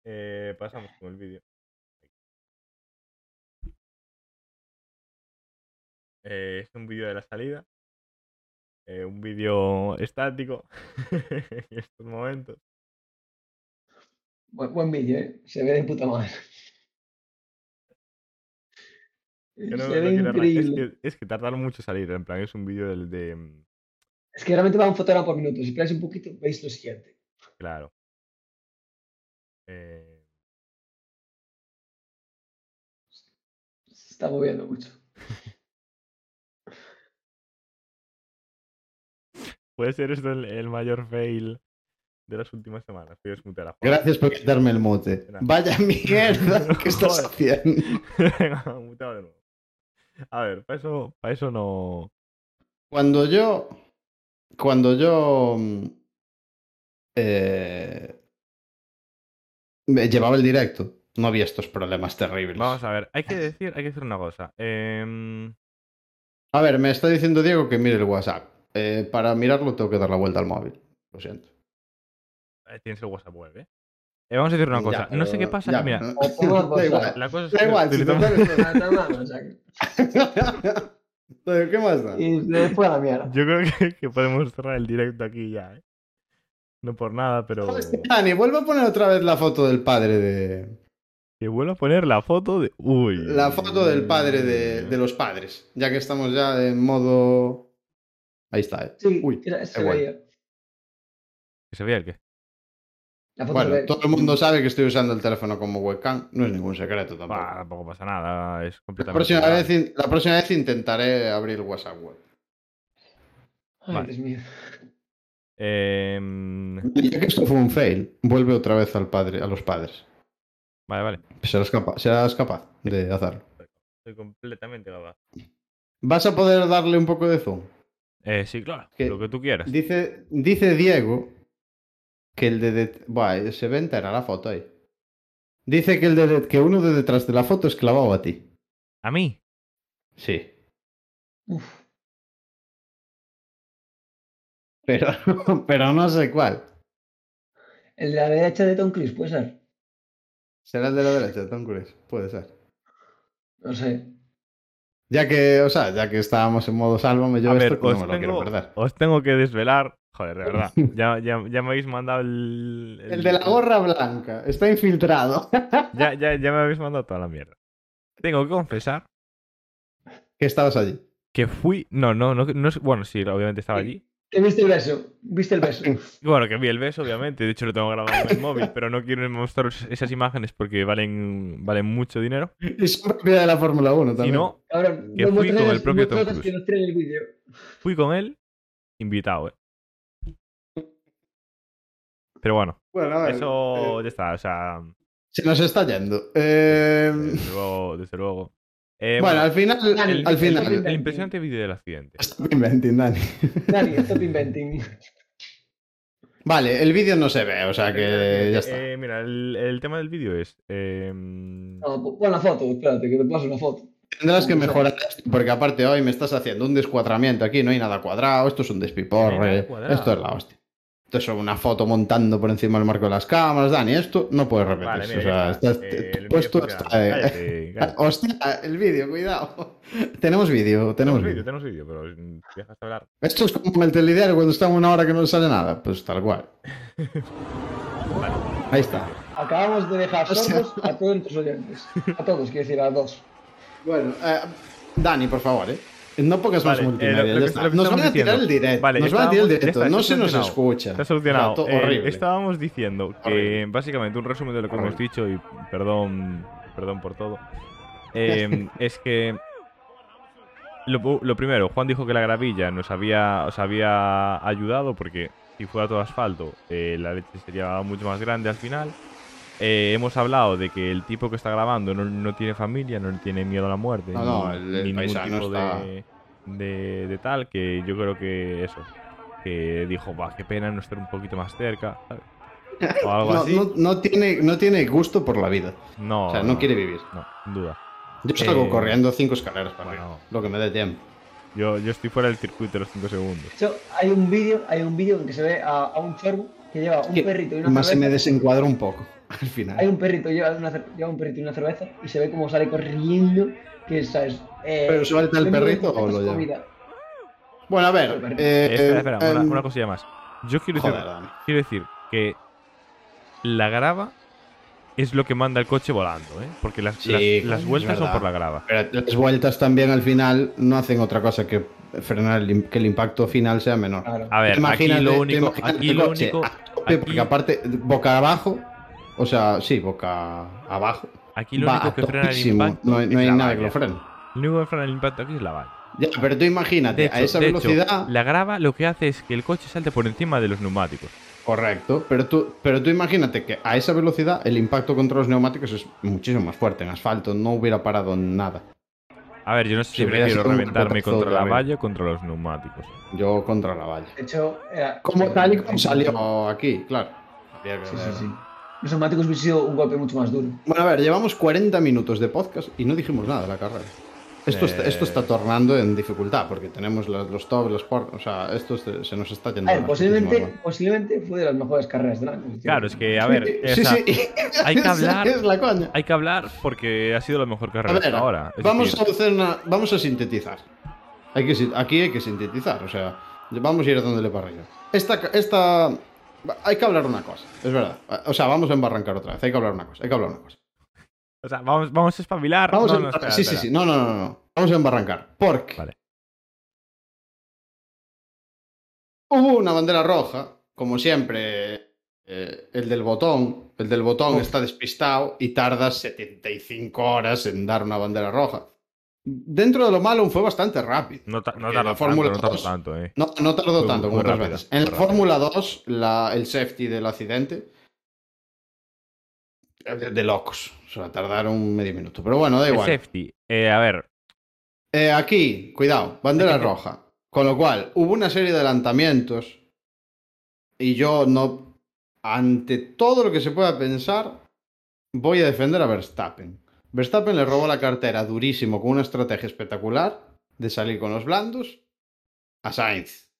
Eh, pasamos con el vídeo. Eh, es un vídeo de la salida. Eh, un vídeo estático en estos momentos. Buen, buen vídeo, ¿eh? Se ve de puta madre. No- se ve increíble. Es que, es que tardaron mucho en salir. En plan, es un vídeo del de. mm, Es que realmente va un fotograma por minuto. Si esperáis un poquito, veis lo siguiente. Claro. Eh, Se está moviendo mucho. puede ser esto el, el mayor fail de las últimas semanas. Gracias por quitarme el mote. Vaya mierda que estás haciendo. Venga, muteado de nuevo. A ver, para eso, para eso no. Cuando yo. Cuando yo. mm, eh, me llevaba el directo, no había estos problemas terribles. Vamos a ver, hay que decir, hay que decir una cosa. Em, A ver, me está diciendo Diego que mire el WhatsApp. Eh, para mirarlo tengo que dar la vuelta al móvil. Lo siento. eh, tienes el WhatsApp web, ¿eh? Eh, vamos a decir una Ya, cosa. no sé qué pasa. ya, mira, pero- O pongo Da igual. la cosa es Da que igual, si No, no, no, ¿Qué más da? Y después a la mierda. Yo creo que, que podemos cerrar el directo aquí ya, ¿eh? No por nada, pero. Dani, vuelve a poner otra vez la foto del padre de. Que vuelvo a poner la foto de. Uy. La foto del padre de, de los padres. Ya que estamos ya en modo. Ahí está, eh. Sí, Uy, era- se veía. ¿Que se veía el qué? La foto Bueno, todo el mundo sabe que estoy usando el teléfono como webcam. No es ningún secreto tampoco. Bah, tampoco pasa nada. Es La completamente. próxima, legal. vez, la próxima vez intentaré abrir WhatsApp web. Ay, Vale. Dios mío. Ya que esto fue un fail, vuelve otra vez al padre, a los padres. Vale, vale. Serás capaz, serás capaz de hacerlo. Estoy completamente capaz. ¿Vas a poder darle un poco de zoom? Eh, sí, claro. Que- Lo que tú quieras. Dice, dice Diego que el de... det- Buah, se ve entera la foto ahí. Dice que, el de que uno de detrás de la foto es clavado a ti. ¿A mí? Sí. Uf. Pero, pero no sé cuál. El de la derecha de Tom Cruise, puede ser. Será el de la derecha, Tom Cruise. Puede ser. No sé. Ya que, o sea, ya que estábamos en modo sálvame, yo A esto que no me lo quiero perder. os tengo que desvelar. Joder, de verdad. Ya, ya, ya me habéis mandado el. El de la gorra blanca. Está infiltrado. Ya, ya, ya me habéis mandado toda la mierda. Tengo que confesar que estabas allí. que fui. No, no, no. bueno, sí, obviamente estaba allí. ¿Te viste el beso? ¿Viste el beso? Y Bueno, que vi el beso, obviamente. De hecho, lo tengo grabado en el móvil, pero no quiero mostraros esas imágenes porque valen, valen mucho dinero. Y son propiedad de la Fórmula 1 Si también. no, Cabrón, Que fui con el propio Tom Cruise. el fui con él invitado, ¿eh? Pero bueno, Bueno, ver, eso eh, ya está. O sea, se nos está yendo. Eh, desde luego. Desde luego. Eh, bueno, al final, Dani, el, al el- final. el impresionante vídeo del accidente. Stop inventing, Dani. Dani, stop inventing. Vale, el vídeo no se ve, o sea que ya está. Eh, mira, el, el tema del vídeo es. em, No, po- pon la foto, espérate, que te paso una foto. Tendrás que mejorar esto, porque aparte hoy me estás haciendo un descuadramiento aquí, no hay nada cuadrado, esto es un despiporre, esto es la hostia. Esto es una foto montando por encima del marco de las cámaras, Dani, esto no puede Vale, repetirse. mira, o sea, está. Eh, el puesto vídeo está, funciona. eh, Cállate, cállate. Hostia, el vídeo, cuidado. tenemos vídeo, tenemos Tenemos vídeo, tenemos vídeo, pero dejas de hablar. Esto es como el telediario cuando está una hora que no le sale nada, pues tal cual. Vale. Ahí está. Acabamos de dejar sordos a todos nuestros oyentes. A todos, quiero decir, a dos. Bueno, eh, Dani, por favor, ¿eh? No pongas más Vale, eh, multimedia, lo lo que Nos van a tirar el directo. Vale, nos van a tirar el directo. está, no se nos escucha. Está solucionado. Eh, estábamos diciendo que Horrible. básicamente un resumen de lo que hemos dicho y perdón, perdón por todo. eh, es que lo, lo primero, Juan dijo que la gravilla nos había, os había ayudado porque si fuera todo asfalto eh, la leche sería mucho más grande al final. Eh, hemos hablado de que el tipo que está grabando no, no tiene familia, no tiene miedo a la muerte, No, ni, no, el- el ni ningún tipo está- de, de, de tal, que yo creo que eso, que dijo, va, qué pena no estar un poquito más cerca. O algo No, así. no- no tiene, no tiene gusto por la vida. No, O sea, no quiere vivir. No, sin duda. Yo salgo Eh, corriendo cinco escaleras para bueno. Lo que me dé tiempo. Yo, yo estoy fuera del circuito de los 5 segundos. Hay un vídeo, hay un vídeo en que se ve a, a un chorbo que lleva un perrito y una Más se me cerveza. desencuadra un poco al final. Hay un perrito, lleva, una lleva un perrito y una cerveza y se ve como sale corriendo, que sabes. Eh, ¿Pero suelta el perrito o lo lleva? Bueno, a ver. Espera, eh, espera, espera, una, em, una cosilla más. Yo quiero decir, Joder, Dani. quiero decir que la grava es lo que manda el coche volando, ¿eh? Porque las, Sí, las- vueltas son por la grava. Pero las vueltas también al final no hacen otra cosa que frenar el, que el impacto final sea menor. Claro. A ver, Imagínate- aquí lo único, aquí lo coche único, a tope, aquí- porque aparte boca abajo, o sea, sí, boca abajo, aquí lo va único que frena el impacto no, hay- no nada que lo frene. Lo único que frena el impacto aquí es la valla. Ya, pero tú imagínate, hecho, a esa hecho, velocidad, la grava lo que hace es que el coche salte por encima de los neumáticos. correcto, pero tú, pero tú imagínate que a esa velocidad el impacto contra los neumáticos es muchísimo más fuerte en asfalto, no hubiera parado nada. A ver, yo no sé si hubiera prefiero reventarme contra la valla o contra los neumáticos. Yo contra la valla. De hecho, era. Como tal y como salió aquí, claro. Sí, sí, sí. Los neumáticos hubiese sido un golpe mucho más duro. Bueno, a ver, llevamos 40 minutos de podcast y no dijimos nada de la carrera. Esto, está, Eh. esto está tornando en dificultad porque tenemos los, los top, los por, o sea, esto se, se nos está yendo. A ver, posiblemente, posiblemente fue de las mejores carreras del año. Claro, es que, a ver, sí, sí, sí. hay que hablar- Es la coña. hay que hablar porque ha sido la mejor A carrera ver, hasta ahora. Es vamos decir, a hacer una, vamos a sintetizar. Hay que, aquí hay que sintetizar, o sea, vamos a ir a donde le arriba. Esta, esta, hay que hablar una cosa, es verdad. O sea, vamos a embarrancar otra vez. Hay que hablar una cosa, hay que hablar una cosa. o sea, vamos, vamos a espabilar. Vamos No, a no, espera, sí, sí, sí. No, no, no, no. Vamos a embarrancar. Porque Vale. hubo una bandera roja, como siempre. eh, el del botón, el del botón Uf. está despistado y tarda 75 horas en dar una bandera roja. Dentro de lo malo fue bastante rápido. No, ta- no tardó la Fórmula tanto, no tardó 2 tanto, eh. No, no tardó Fue tanto muy como otras rápida, veces. En la. Fórmula 2, la- el safety del accidente. es De, de locos. O sea, tardaron medio minuto. Pero bueno, da El igual. safety. Eh, a ver, Eh, aquí, cuidado, bandera roja. Con lo cual, hubo una serie de adelantamientos. Y yo no. Ante todo lo que se pueda pensar, voy a defender a Verstappen. Verstappen le robó la cartera durísimo con una estrategia espectacular de salir con los blandos a Sainz.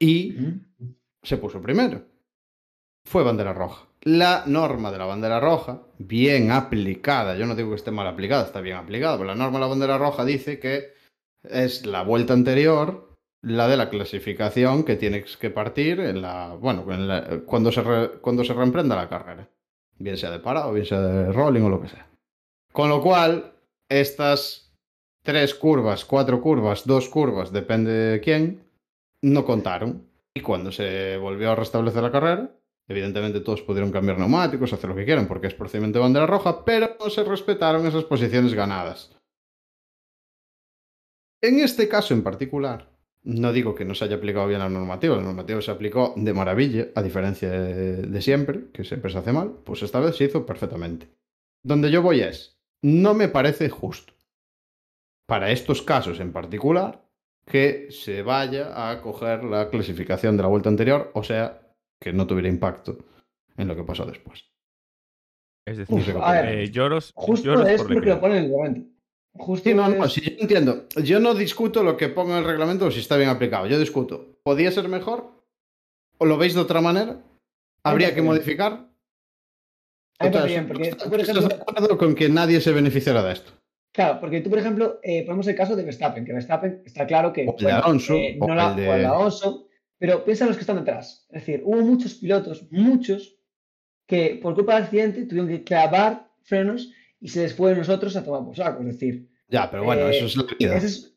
Y se puso primero. Fue bandera roja. La norma de la bandera roja, bien aplicada, yo no digo que esté mal aplicada, está bien aplicada, pero la norma de la bandera roja dice que es la vuelta anterior, la de la clasificación que tienes que partir en la, bueno, cuando, se cuando se reemprenda la carrera. Bien sea de parado, bien sea de rolling o lo que sea. Con lo cual, estas tres curvas, cuatro curvas, dos curvas, depende de quién, no contaron. Y cuando se volvió a restablecer la carrera, evidentemente todos pudieron cambiar neumáticos, hacer lo que quieran, porque es procedimiento de bandera roja, pero no se respetaron esas posiciones ganadas. En este caso en particular, no digo que no se haya aplicado bien la normativa, la normativa se aplicó de maravilla, a diferencia de, siempre, que siempre se hace mal, pues esta vez se hizo perfectamente. Donde yo voy es, no me parece justo, para estos casos en particular, que se vaya a coger la clasificación de la vuelta anterior, o sea, que no tuviera impacto en lo que pasó después. es Uf, decir, a ver, eh, lloros, Justo lloros es por lo que lo pone en el reglamento. Justo Sí, no, no, es- sí, yo entiendo. Yo no discuto lo que ponga en el reglamento o si está bien aplicado. Yo discuto. ¿Podía ser mejor? ¿O lo veis de otra manera? ¿Habría que parece modificar? A mí me O sea, parece bien, porque tú, por ¿Estás ejemplo, de acuerdo con que nadie se beneficiara de esto? Claro, porque tú, por ejemplo, eh, ponemos el caso de Verstappen, que Verstappen está claro que O bueno, Alonso, eh, o no la- el de- Alonso, pero piensa en los que están detrás. Es decir, hubo muchos pilotos, muchos, que por culpa del accidente tuvieron que clavar frenos y se les fue de nosotros a tomar por saco. Es decir, Ya, pero bueno, Eh, eso es la vida. ese es.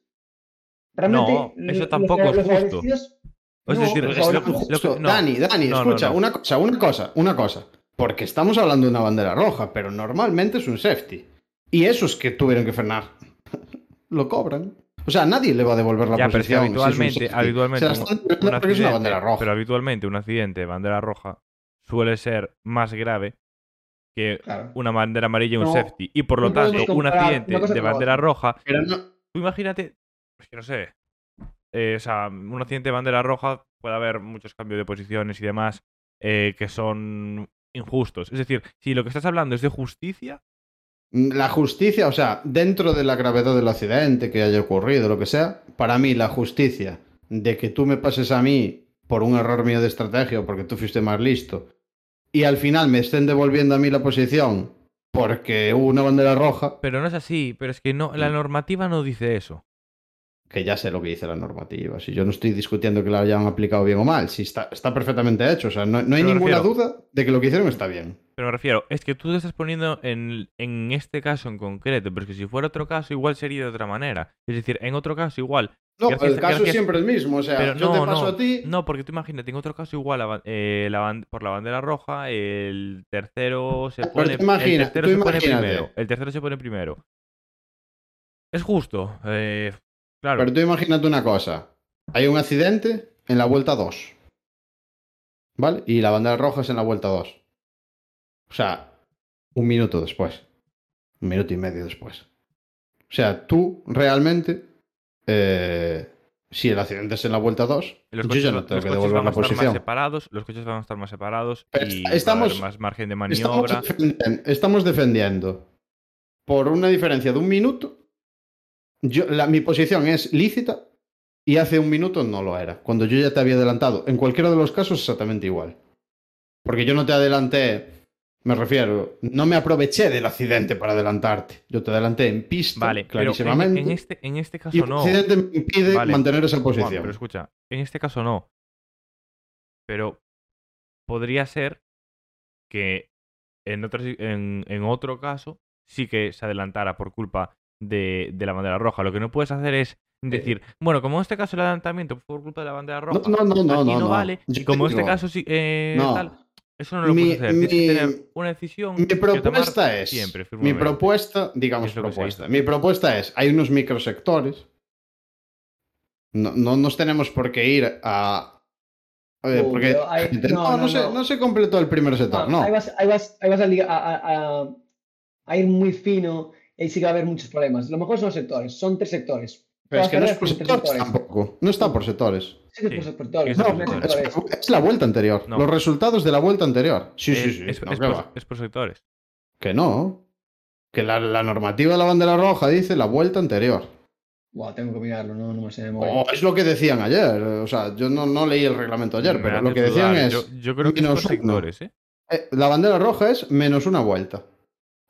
Realmente, No, eso tampoco los es justo. Es no, decir, los es lo- lo no. Dani, Dani, No, no, escucha, no. una cosa, una cosa, una cosa. Porque estamos hablando de una bandera roja, pero normalmente es un safety. Y esos que tuvieron que frenar lo cobran. O sea, nadie le va a devolver la Ya, pero es que posición. si es un habitualmente, habitualmente un- es una bandera roja. Pero habitualmente un accidente de bandera roja suele ser más grave que Claro. una bandera amarilla y un No, safety. Y por lo no tanto, un accidente de bandera otra. roja, Pero no, tú imagínate, es que no sé, eh, o sea, un accidente de bandera roja puede haber muchos cambios de posiciones y demás eh, que son injustos. Es decir, si lo que estás hablando es de justicia, La justicia, o sea, dentro de la gravedad del accidente que haya ocurrido, lo que sea, para mí la justicia de que tú me pases a mí por un error mío de estrategia o porque tú fuiste más listo y al final me estén devolviendo a mí la posición porque hubo una bandera roja, pero no es así, pero es que no, la Mm. normativa no dice eso. Que ya sé lo que dice la normativa, si yo no estoy discutiendo que la hayan aplicado bien o mal, si está, está perfectamente hecho, o sea, no, no hay Pero ninguna refiero- duda de que lo que hicieron está bien. Pero me refiero, es que tú te estás poniendo en, en este caso en concreto, pero es que si fuera otro caso igual sería de otra manera. Es decir, en otro caso igual. No, Gracias- el caso gracias- es siempre el mismo, o sea, Pero yo no, te paso no, a ti, No, porque tú imagínate, en otro caso igual eh, la por la bandera roja, el tercero se pone, imagina- el tercero se pone primero. El tercero se pone primero. Es justo. eh, claro. Pero tú imagínate una cosa. Hay un accidente en la vuelta 2. ¿Vale? Y la bandera roja es en la vuelta 2. O sea, un minuto después. Un minuto y medio después. O sea, tú realmente, eh, si el accidente es en la vuelta 2, Los yo coches, ya no tengo los que devolver van a la estar más posición. separados, los coches van a estar más separados y est- va a haber estamos- más margen de Estamos, maniobra. estamos defendiendo por una diferencia de un minuto. Yo, la- mi posición es lícita y hace un minuto no lo era. Cuando yo ya te había adelantado. En cualquiera de los casos exactamente igual. Porque yo no te adelanté, me refiero, no me aproveché del accidente para adelantarte. Yo te adelanté en pista, Vale, pero en, clarísimamente. en este, en este y caso el no. accidente me impide Vale. mantener esa Juan, posición. pero escucha, en este caso no. Pero podría ser que en, otro, en otro caso sí que se adelantara por culpa de, de la bandera roja. Lo que no puedes hacer es decir, bueno, como en este caso el adelantamiento fue por culpa de la bandera roja, no, no, no, aquí no, no, no. vale. Y como en te este caso sí, eh, no. tal, eso no lo Mi- puedes hacer. Tienes que tener una decisión Mi que tomar propuesta es. siempre, mi propuesta, digamos propuesta. Mi propuesta es: hay unos microsectores. No, no nos tenemos por qué ir a. eh, Uh, porque hay- no, no, no no, se, no. no se completó el primer sector, No, no. Ahí vas, ahí vas, ahí vas a, liga- a- a- a- a ir muy fino ahí sí que va a haber muchos problemas. Lo mejor son los sectores, son tres sectores. Pero es que no es por sectores tampoco. No está por sectores. Sí, que Sí, es por sectores. sí, No, es son por tres es, sectores. es la vuelta anterior. No. Los resultados de la vuelta anterior. Sí, sí, Es- sí. es, no, es que por, va. es por sectores. Que no. Que la, la normativa de la bandera roja dice la vuelta anterior. Buah, tengo que mirarlo, no, no me sé de memoria. O es lo que decían ayer. O sea, yo no, no leí el reglamento ayer, Me pero lo que decían dudar. es. Yo, yo creo que es por sectores, ¿eh? eh, la bandera roja es menos una vuelta.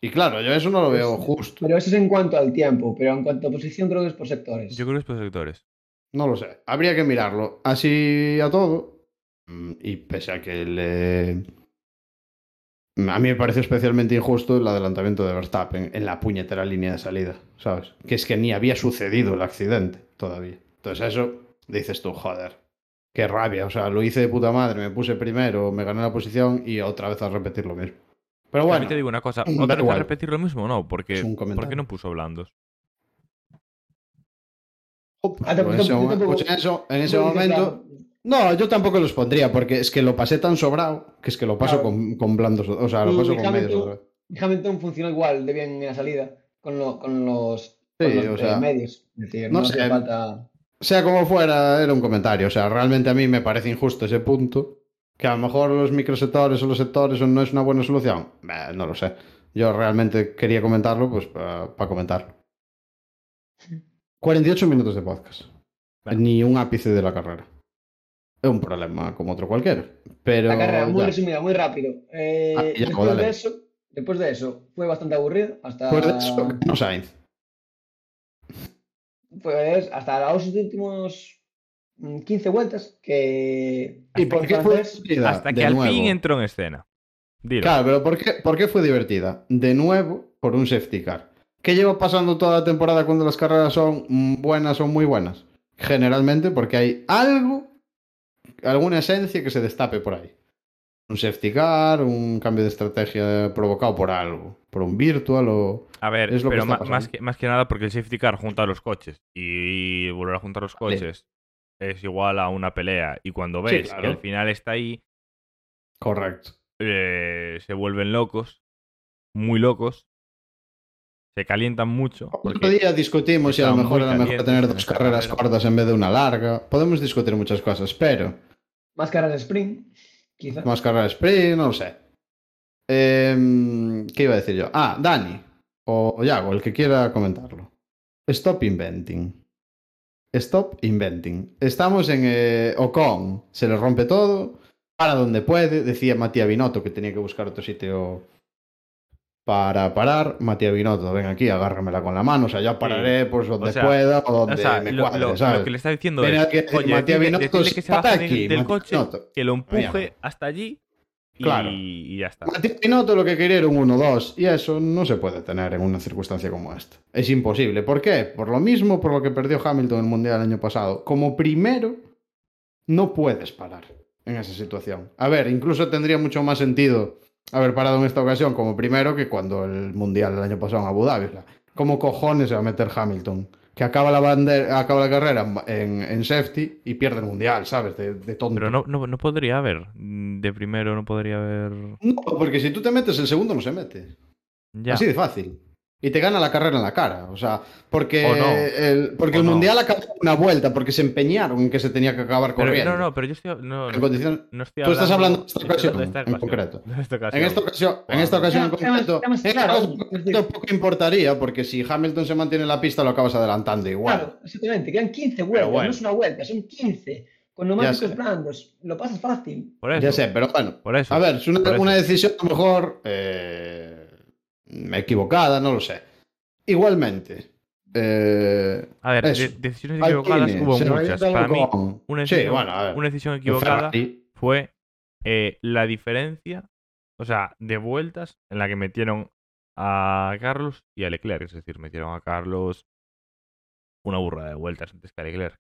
Y claro, yo eso no lo veo Pues- justo. Pero eso es en cuanto al tiempo, pero en cuanto a posición creo que es por sectores. Yo creo que es por sectores. No lo sé. Habría que mirarlo. Así a todo. mm, Y pese a que le. A mí me parece especialmente injusto el adelantamiento de Verstappen en la puñetera línea de salida, ¿sabes? Que es que ni había sucedido el accidente todavía. Entonces eso dices tú, joder, qué rabia. O sea, lo hice de puta madre, me puse primero, me gané la posición y otra vez a repetir lo mismo. Pero bueno, te digo una cosa, ¿otra vez a repetir lo mismo? No, porque ¿por qué no puso blandos? En ese, momento... No, yo tampoco los pondría, porque es que lo pasé tan sobrado que es que lo paso Claro. con, con blandos, o sea, lo Y paso con medios otra vez. Hamilton funcionó igual de bien en la salida con, lo- con los, Sí, con los, o eh, sea, medios. Es decir, no no, sé. falta. Sea como fuera, era un comentario. O sea, realmente a mí me parece injusto ese punto. Que a lo mejor los microsectores o los sectores no es una buena solución. No lo sé. Yo realmente quería comentarlo, pues para comentarlo. 48 minutos de podcast. Vale. Ni un ápice de la carrera. Es un problema como otro cualquiera. Pero. La carrera, muy ya. resumida, muy rápido. Eh, Ah, ya, después, de eso, después de eso, fue bastante aburrido. Hasta, Pues de eso, no Sainz. pues, hasta los últimos 15 vueltas. Que. ¿Y por qué fue divertida? Hasta que De al nuevo. fin entró en escena. Dilo. Claro, pero ¿por qué, por qué fue divertida? De nuevo, por un safety car. ¿Qué lleva pasando toda la temporada cuando las carreras son mm, buenas o muy buenas? Generalmente porque hay algo, alguna esencia que se destape por ahí. Un safety car, un cambio de estrategia provocado por algo, por un virtual o... A ver, es lo que pero pasando. más, que, más que nada porque el safety car junta los coches y volver a juntar los Vale. coches es igual a una pelea. Y cuando Sí, ves que al final está ahí, Correcto. eh, se vuelven locos, muy locos, se calientan mucho. Otro día discutimos si a lo mejor era mejor tener en dos carreras carrera. cortas en vez de una larga. Podemos discutir muchas cosas, pero... Más carreras de sprint, quizá. Más carrera de sprint, no lo sé. Em, ¿Qué iba a decir yo? Ah, Dani. O, o Yago, el que quiera comentarlo. Stop inventing. Stop inventing. Estamos en eh, Ocon. Se le rompe todo. Para donde puede. Decía Matías Binotto que tenía que buscar otro sitio para parar. Matías Binotto, ven aquí, agárramela con la mano. O sea, yo pararé pues donde O sea, pueda o donde o sea, me lo, cuadre, lo- ¿sabes? lo que le está diciendo Ven es, aquí, oye, Matías Binotto, que se baje del, del coche, Binotto. que lo empuje hasta allí Claro. y ya está. Matías Binotto lo que quería era un 1-2 y eso no se puede tener en una circunstancia como esta. Es imposible. ¿Por qué? Por lo mismo por lo que perdió Hamilton en el Mundial el año pasado. Como primero, no puedes parar en esa situación. A ver, incluso tendría mucho más sentido haber parado en esta ocasión como primero que cuando el Mundial el año pasado en Abu Dhabi. O sea, ¿Cómo cojones se va a meter Hamilton? Que acaba la, bandera, acaba la carrera en, en safety y pierde el Mundial, ¿sabes? De, de tonto. Pero no, no, no podría haber. De primero no podría haber. No, porque si tú te metes, el segundo no se mete. Ya. Así de fácil. Y te gana la carrera en la cara. O sea, porque, O no. el, porque O el no. Mundial acabó en una vuelta, porque se empeñaron en que se tenía que acabar Pero- corriendo. no, no, pero yo estoy. No, En no, condiciones- no estoy Tú estás hablando de esta ocasión, hablando de esta en ocasión, concreto. de esta ocasión. En esta ocasión, en esta ocasión en concreto, en claro, ocasión en concreto decir- poco importaría, porque si Hamilton se mantiene en la pista, lo acabas adelantando igual. Claro, exactamente. Quedan 15 vueltas, bueno. no es una vuelta, son 15. Con neumáticos blandos. Lo pasas fácil. Por eso. Ya sé, pero bueno. Por eso. A ver, es una, una decisión a lo mejor eh, equivocada, no lo sé. Igualmente. eh, A ver, eso. decisiones equivocadas hubo muchas. Para mí, una Sí, decisión, bueno, a ver. una decisión equivocada fue eh, la diferencia, o sea, de vueltas en la que metieron a Carlos y a Leclerc. Es decir, metieron a Carlos una burra de vueltas antes que a Leclerc.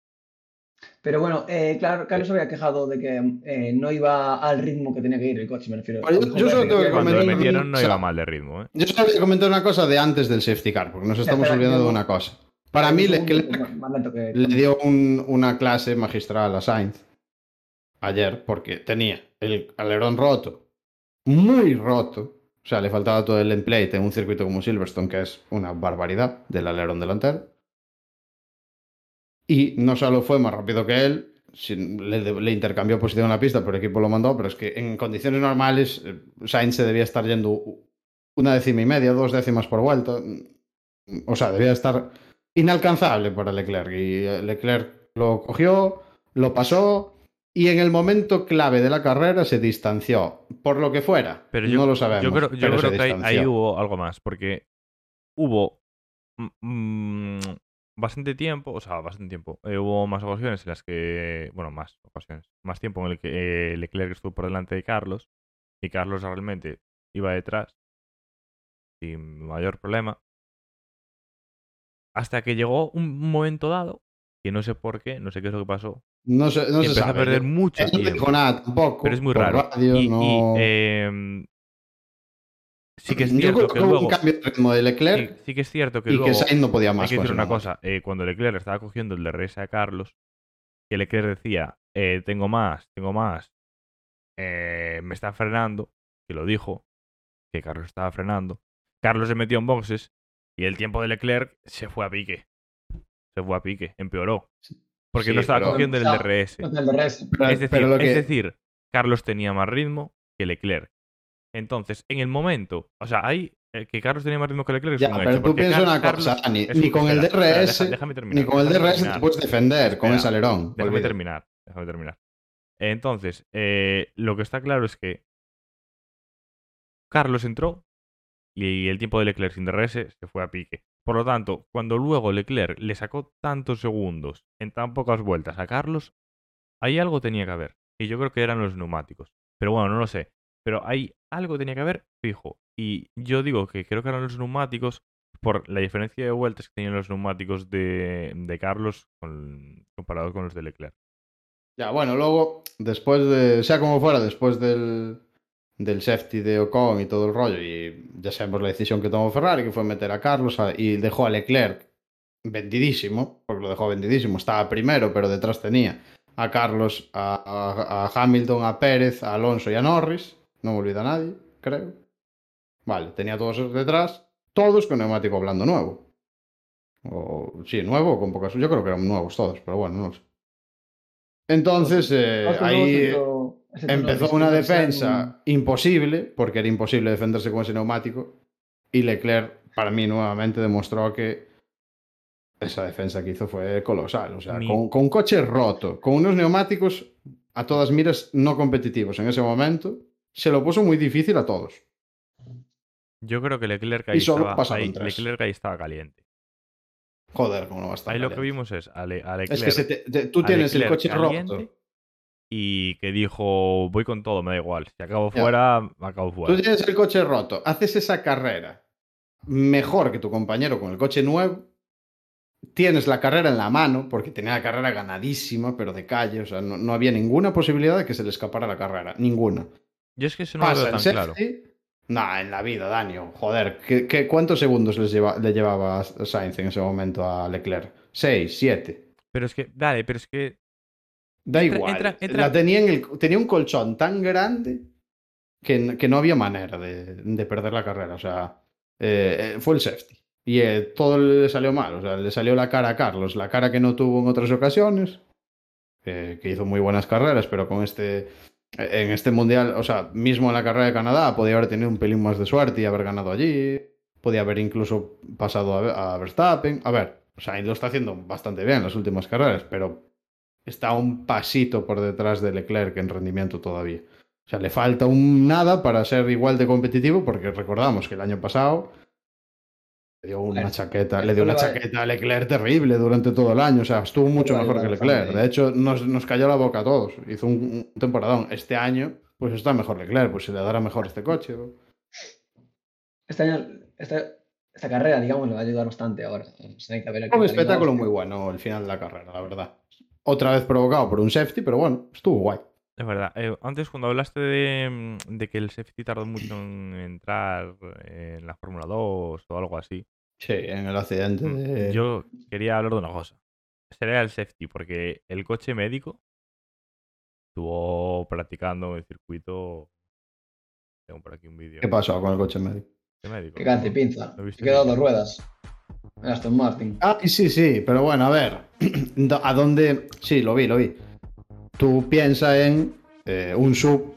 Pero bueno, eh, claro, Carlos había quejado de que eh, no iba al ritmo que tenía que ir el coche, me refiero. Oye, yo solo tengo que metieron no o sea, iba mal de ritmo, ¿eh? Yo solo voy a comentar una cosa de antes del safety car, porque nos estamos espera, olvidando de una cosa. Para mí, que- le dio un- una clase magistral a Sainz ayer porque tenía el alerón roto, muy roto. O sea, le faltaba todo el emplate en un circuito como Silverstone, que es una barbaridad del alerón delantero. Y no solo fue más rápido que él, le, le intercambió posición en la pista, pero el equipo lo mandó, pero es que en condiciones normales eh, Sainz se debía estar yendo una décima y media, dos décimas por vuelta. O sea, debía estar inalcanzable para Leclerc. Y eh, Leclerc lo cogió, lo pasó y en el momento clave de la carrera se distanció. Por lo que fuera, Pero yo, no lo sabemos. yo creo, yo creo que ahí, hubo algo más, porque hubo mm, bastante tiempo, o sea, bastante tiempo. eh, hubo más ocasiones en las que, bueno, más ocasiones, más tiempo en el que eh, Leclerc estuvo por delante de Carlos y Carlos realmente iba detrás sin mayor problema. Hasta que llegó un momento dado, que no sé por qué, no sé qué es lo que pasó, No se, no se empezó sabe. a perder mucho no tiempo. dijo nada tampoco. Pero es muy raro. radio, y, y, no- em, sí que es cierto que que luego... un cambio de ritmo de Sí, Leclerc sí que es cierto que y luego que Sainz no podía hay más. que con decir una cosa. eh, cuando Leclerc estaba cogiendo el DRS a Carlos, que Leclerc decía, eh, tengo más, tengo más, eh, me está frenando, que lo dijo, que Carlos estaba frenando. Carlos se metió en boxes y el tiempo de Leclerc se fue a pique. Se fue a pique, empeoró. Porque Sí, no estaba pero- cogiendo el DRS. no Es decir, pero lo es que- decir, Carlos tenía más ritmo que Leclerc. Entonces, en el momento, o sea, ahí eh, que Carlos tenía más ritmo que Leclerc es Ya, un pero hecho, tú porque piensa Car- una cosa, ni con el espera, DRS, deja- déjame terminar, ni con el DRS te puedes defender con Espera, ese alerón. Déjame terminar, déjame terminar. Entonces, eh, lo que está claro es que Carlos entró y el tiempo de Leclerc sin DRS se fue a pique. Por lo tanto, cuando luego Leclerc le sacó tantos segundos en tan pocas vueltas a Carlos, ahí algo tenía que haber. Y yo creo que eran los neumáticos. Pero bueno, no lo sé. Pero hay algo tenía que haber fijo. Y yo digo que creo que eran los neumáticos por la diferencia de vueltas que tenían los neumáticos de, Carlos con, comparado con los de Leclerc. Ya, bueno, luego, después de, sea como fuera, después del, del safety de Ocon y todo el rollo, y ya sabemos la decisión que tomó Ferrari, que fue meter a Carlos y dejó a Leclerc vendidísimo, porque lo dejó vendidísimo, estaba primero, pero detrás tenía a Carlos, a- a Hamilton, a Pérez, a Alonso y a Norris, no me olvida nadie, creo. Vale, tenía todos esos detrás, todos con neumático blando nuevo. O, sí, nuevo con pocas. Yo creo que eran nuevos todos, pero bueno, no lo sé. Entonces, eh, ahí empezó una defensa imposible, porque era imposible defenderse con ese neumático. Y Leclerc, para mí, nuevamente demostró que esa defensa que hizo fue colosal. O sea, con, con un coche roto, con unos neumáticos a todas miras no competitivos en ese momento, se lo puso muy difícil a todos. Yo creo que Leclerc Y ahí, solo estaba, ahí- tres. Leclerc ahí estaba caliente. Joder, cómo no va a estar Ahí lo que vimos es a, Le- a Leclerc. Es que se te- te- tú tienes el coche roto. Y que dijo, voy con todo, me da igual. Si acabo Ya. fuera, acabo fuera. Tú tienes el coche roto, haces esa carrera mejor que tu compañero con el coche nuevo, tienes la carrera en la mano, porque tenía la carrera ganadísima, pero de calle, o sea, no, no había ninguna posibilidad de que se le escapara la carrera, ninguna. Yo es que eso no lo Pasa veo el tan claro. Nah, en la vida, Daniel. Joder, ¿qué, qué, cuántos segundos les lleva- le llevaba Sainz en ese momento a Leclerc? ¿Seis? ¿Siete? Pero es que, dale, pero es que Da Entra- igual. entra- entra- La tenía, en el, tenía un colchón tan grande que, que no había manera de, de perder la carrera. O sea, eh, eh, fue el safety. Y eh, todo le salió mal, o sea, le salió la cara a Carlos, la cara que no tuvo en otras ocasiones, eh, que hizo muy buenas carreras, pero con este, en este mundial, o sea, mismo en la carrera de Canadá, podía haber tenido un pelín más de suerte y haber ganado allí, podía haber incluso pasado a, a Verstappen. A ver, Sainz lo está haciendo bastante bien en las últimas carreras, pero está un pasito por detrás de Leclerc en rendimiento todavía. O sea, le falta un nada para ser igual de competitivo, porque recordamos que el año pasado le dio una chaqueta, le dio una chaqueta a Leclerc terrible durante todo el año. O sea, estuvo mucho mejor que Leclerc. De hecho, nos, nos cayó la boca a todos. Hizo un, un temporadón. Este año, pues está mejor Leclerc, pues se le dará mejor este coche. ¿no? Este año, esta, esta carrera, digamos, le va a ayudar bastante ahora. Ver qué un espectáculo muy bueno el final de la carrera, la verdad. Otra vez provocado por un safety, pero bueno, estuvo guay. Es verdad. Eh, antes, cuando hablaste de, mm, de que el safety tardó mucho en entrar en la Fórmula 2 o algo así, Sí, en el accidente mm, de... yo quería hablar de una cosa. Sería el safety, porque el coche médico estuvo practicando el circuito. Tengo por aquí un vídeo. ¿Qué pasó con el coche médico? de médico. Que cante pinza. Se quedó en- dos ruedas. El Aston Martin. Ah, sí, sí, pero bueno, a ver. ¿A dónde? Sí, lo vi, lo vi. Tú piensas en eh, un sub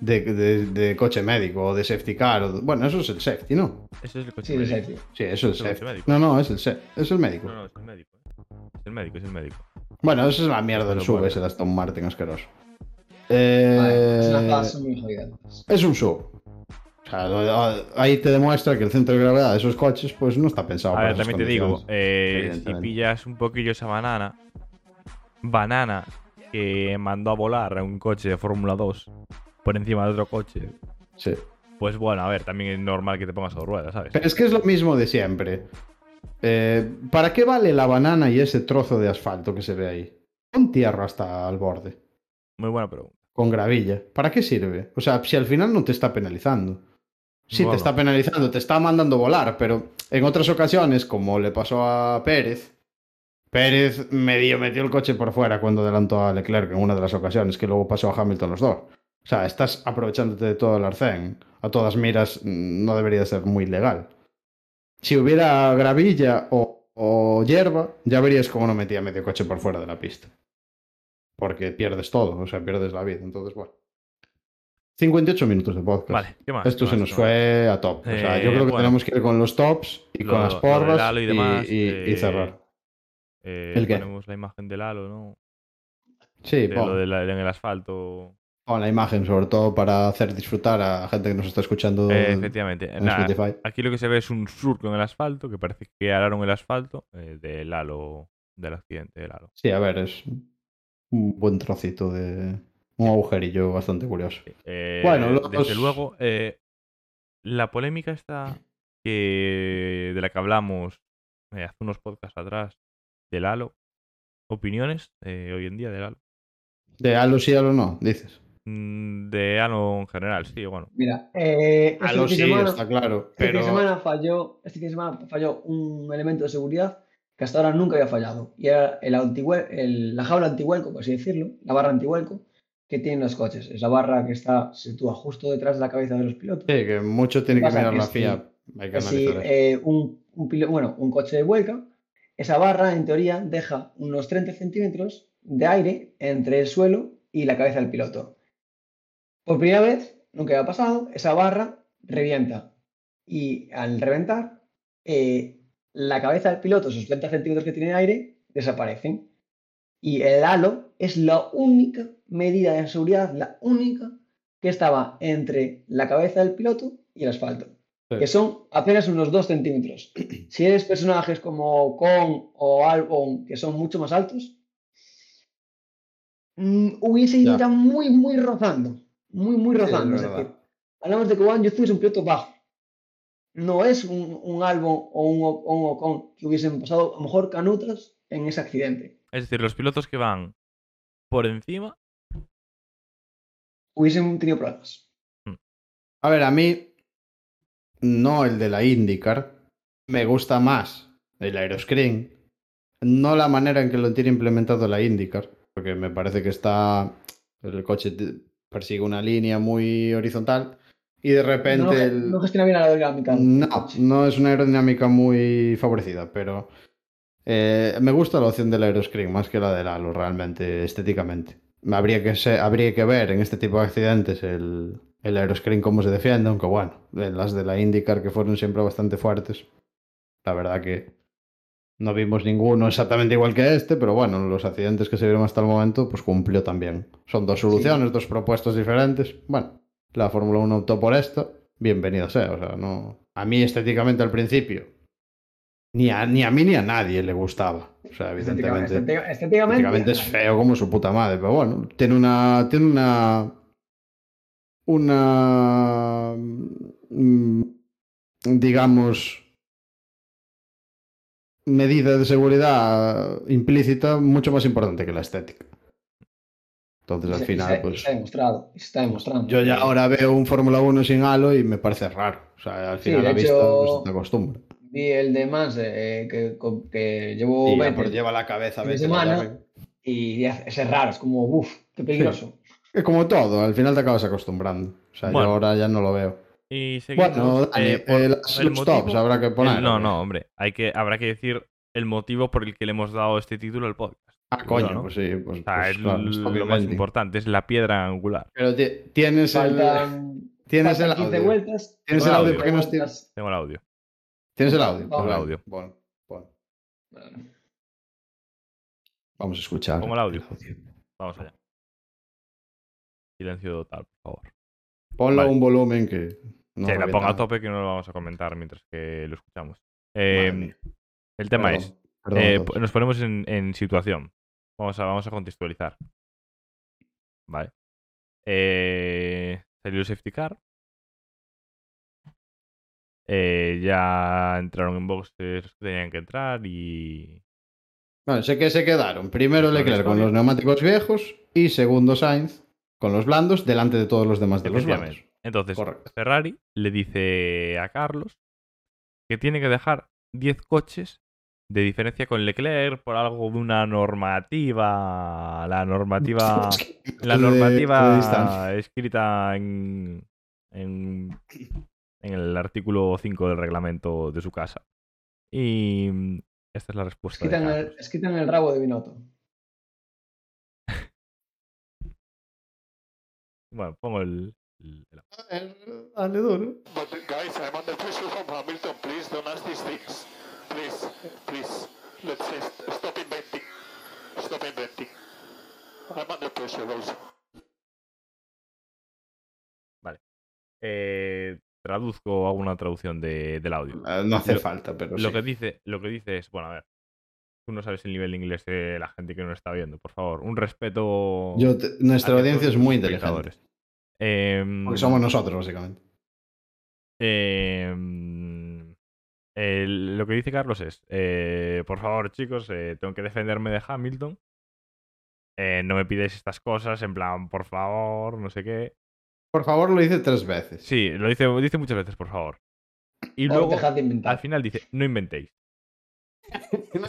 de, de- de coche médico o de safety car. o de- Bueno, eso es el safety, ¿no? Ese es el coche Sí, médico. safety. Sí, eso es Es el el coche safety. médico. No, no, es el, es el médico. No, no, es el médico. ¿eh? Es el médico, es el médico. Bueno, eso es la mierda del sub, ese de Aston Martin asqueroso. Vale, es Eh, clase muy es un sub. O sea, ahí te demuestra que el centro de gravedad de esos coches pues no está pensado A para también te digo, eh, si pillas un poquillo esa banana, banana que mandó a volar a un coche de Fórmula 2 por encima de otro coche, Sí. pues bueno, a ver, también es normal que te pongas a dos ruedas, ¿sabes? Pero es que es lo mismo de siempre. Eh, ¿Para qué vale la banana y ese trozo de asfalto que se ve ahí? Con tierra hasta el borde, Muy buena pregunta. con gravilla. ¿Para qué sirve? O sea, si al final no te está penalizando. Sí, Bueno. te está penalizando, te está mandando volar, pero en otras ocasiones, como le pasó a Pérez, Pérez medio metió el coche por fuera cuando adelantó a Leclerc en una de las ocasiones, que luego pasó a Hamilton los dos. O sea, estás aprovechándote de todo el arcén. A todas miras mm, no debería ser muy legal. Si hubiera gravilla o, o hierba, ya verías cómo no metía medio coche por fuera de la pista. Porque pierdes todo, o sea, pierdes la vida. Entonces, bueno. 58 minutos de podcast. Vale, ¿qué más? Esto ¿Qué se más? nos fue a top. O sea, Eh, yo creo que bueno. tenemos que ir con los tops y Lo- con las porras Halo y y, demás, y- y eh, cerrar. Eh, ¿El qué? Ponemos la imagen del halo, ¿no? Sí, De pon, lo de la- en el asfalto. pon la imagen, sobre todo para hacer disfrutar a gente que nos está escuchando Eh, en efectivamente. en Spotify. aquí lo que se ve es un surco en el asfalto, que parece que araron el asfalto eh, del halo, del accidente del halo. Sí, a ver, es un buen trocito de. Un agujerillo bastante curioso. Eh, Bueno, los- desde luego, la polémica está que de la que hablamos eh, hace unos podcasts atrás del halo. Opiniones eh, hoy en día del halo. De halo sí, halo no, dices. Mm, De halo en general, sí, bueno. Mira, eh, este Halo fin de sí, semana- está claro. Este fin Pero. de semana falló, este fin de semana falló un elemento de seguridad que hasta ahora nunca había fallado. Y era el el- la jaula antihuelco, por así decirlo, la barra antihuelco que tienen los coches. Es la barra que está se sitúa justo detrás de la cabeza de los pilotos. Sí, que mucho tiene que mirar la si- FIA. Hay que Que si eh, un, un bueno, un coche de vuelca, esa barra en teoría deja unos 30 centímetros de aire entre el suelo y la cabeza del piloto. Por primera vez, nunca había pasado, esa barra revienta. Y al reventar, eh, la cabeza del piloto, esos 30 centímetros que tiene de aire, desaparecen. Y el halo es la única medida de seguridad, la única que estaba entre la cabeza del piloto y el asfalto Sí. que son apenas unos 2 centímetros. Si eres personajes como Kong o Albon, que son mucho más altos, mm, hubiese ido Ya. muy, muy rozando. Muy, muy Sí, rozando. es es verdad. decir, hablamos de que Juan Yuzu es un piloto bajo. No es un, un Albon o un, O- o un Ocon que hubiesen pasado a lo mejor canutas en ese accidente. Es decir, los pilotos que van por encima. Hubiesen tenido problemas. A ver, a mí, no el de la IndyCar, me gusta más el Aeroscreen, no la manera en que lo tiene implementado la IndyCar, porque me parece que está, el coche persigue una línea muy horizontal y de repente... No, el- no gestiona bien la aerodinámica. No, no es una aerodinámica muy favorecida, pero eh, me gusta la opción del aeroscreen más que la del halo, realmente, estéticamente. Habría que, habría que ver en este tipo de accidentes el, el aeroscreen cómo se defiende, aunque bueno, en las de la IndyCar que fueron siempre bastante fuertes. La verdad que no vimos ninguno exactamente igual que este, pero bueno, los accidentes que se vieron hasta el momento, pues cumplió también. Son dos soluciones, dos propuestas diferentes. Bueno, la Fórmula 1 optó por esta, bienvenido sea. O sea, no. A mí estéticamente al principio, ni a, ni a mí ni a nadie le gustaba. O sea, evidentemente. estética- estéticamente, Estéticamente es feo como su puta madre, pero bueno, tiene una. Tiene una. Una. mm, digamos. Medida de seguridad implícita mucho más importante que la estética. Entonces al se- final, se- pues. ha demostrado. está demostrando. Yo ya ahora veo un Fórmula 1 sin halo y me parece raro. O sea, al Sí, final de la vista hecho, pues, te acostumbra. Vi el de Mans eh, que, que llevó Vettel, pues, lleva la cabeza fin de vete, semana. vaya, y es raro, es como, uff, qué peligroso. Como todo, al final te acabas acostumbrando. O sea, Bueno. yo ahora ya no lo veo. Y seguimos. Bueno, Dani, eh, por eh, las el motivo- habrá que poner. el- no, no, hombre. Hay que, habrá que decir el motivo por el que le hemos dado este título al podcast. Ah, coño, ¿no? pues sí, pues, O sea, pues es claro, lo más importante, es la piedra angular. Pero ti- tienes el, tienes el 15 audio. vueltas. ¿Tienes el audio? 15 ¿Por qué no vueltas. Tengo el audio. ¿Tienes el audio? Tengo el audio. Bueno, bueno. Vamos a escuchar. Pongo el audio. Vamos allá. Silencio total, por favor. Ponlo Vale. a un volumen que. No que la ponga a tope que no lo vamos a comentar mientras que lo escuchamos. Eh, mía. el tema Perdón, es, perdón eh, nos ponemos en, en situación. Vamos a, vamos a contextualizar. Vale. Eh, salió el safety car. Eh, ya entraron en boxes los que tenían que entrar y. Bueno, sé que se quedaron. Primero Leclerc con los neumáticos viejos y segundo Sainz con los blandos delante de todos los demás de los blandos. Entonces, Correcto. Ferrari le dice a Carlos que tiene que dejar 10 coches de diferencia con Leclerc por algo de una normativa. La normativa. La De- de normativa escrita en, en, en el artículo 5 del reglamento de su casa. Y mm, esta es la respuesta. de Escrita en, el, Carlos. escrita en el rabo de Binotto. Bueno, pongo el. el- el- Dale duro. But guys, I'm under pressure from Hamilton. Please don't ask these things. Please, please, let's stop inventing. Stop inventing. I'm under pressure also. Eh, traduzco, hago una traducción de- del audio. Eh, No hace Lo- falta, pero Lo sí. que dice, lo que dice es, bueno, a ver, tú no sabes el nivel de inglés de la gente que nos está viendo, por favor, un respeto. Yo te- nuestra audiencia es muy inteligente. Em, Porque somos nosotros, básicamente. em, el- lo que dice Carlos es, eh, por favor, chicos, eh, tengo que defenderme de Hamilton. Eh, no me pides estas cosas, en plan, por favor, no sé qué. Por favor, lo hice tres veces. Sí, lo dice, dice muchas veces, por favor. Y luego, al final dice, no inventéis.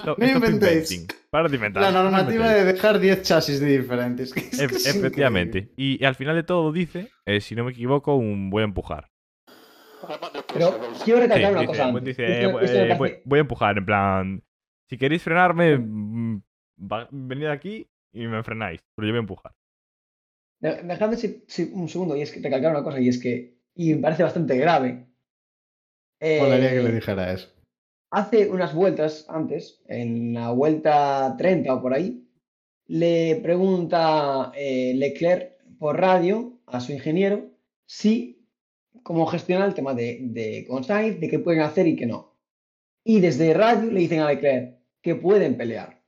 No, inventéis. Para de inventar. La no normativa de dejar 10 chasis de diferentes. Es que Ef- es efectivamente. increíble. Y, al final de todo dice, eh, si no me equivoco, un voy a empujar. Pero quiero Sí, recalcar una dice, cosa antes. dice, eh, esto eh, voy, a empujar, en plan, si queréis frenarme, mm, venid aquí y me frenáis, pero yo voy a empujar. De- Dejadme si- si- un segundo y es que recalcar una cosa y es que, y me parece bastante grave. Eh, Molaría que le dijera eso. Hace unas vueltas antes, en la vuelta 30 o por ahí, le pregunta eh, Leclerc por radio a su ingeniero si, cómo gestiona el tema de, de con Sainz, de qué pueden hacer y qué no. Y desde radio le dicen a Leclerc que pueden pelear.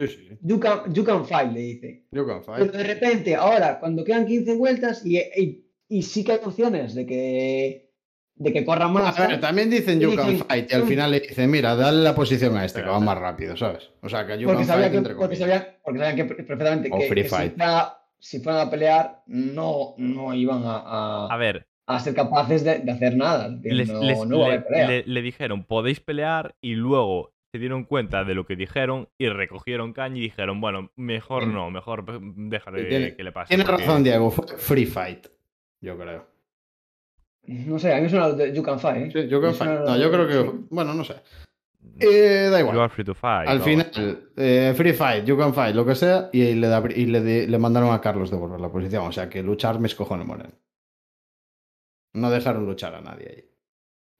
Sí, sí. You can, you can fight, le dice. You can Pero fight. de repente, ahora, cuando quedan 15 vueltas y, y, y sí que hay opciones de que, de que corran más. A ver, también dicen you can Dicen- fight y al final le dicen, mira, dale la posición a este que va más rápido, ¿sabes? O sea, que you porque can sabía fight que, entre porque sabía, porque sabían que perfectamente O que, free que si, fight. fuera- si fueran a pelear no, no iban a, A a, ver, a ser capaces de, de hacer nada. de- les- no, les- no va le, haber pelea. le- le dijeron, podéis pelear y luego se dieron cuenta de lo que dijeron y recogieron caña y dijeron, bueno, mejor Tiene- no, mejor déjale Tiene- que le pase. Tienes porque- razón, Diego, free fight, yo creo. No sé, a mí me suena lo de You Can Fight. ¿eh? Sí, yo creo, Me suena no, yo creo que. sí. Bueno, no sé. Eh, da You igual. are free to fight. Al o- final, eh, Free Fight, You Can Fight, lo que sea, y le, da- y le, le mandaron a Carlos devolver la posición. O sea que luchar mis cojones moren. No dejaron luchar a nadie ahí.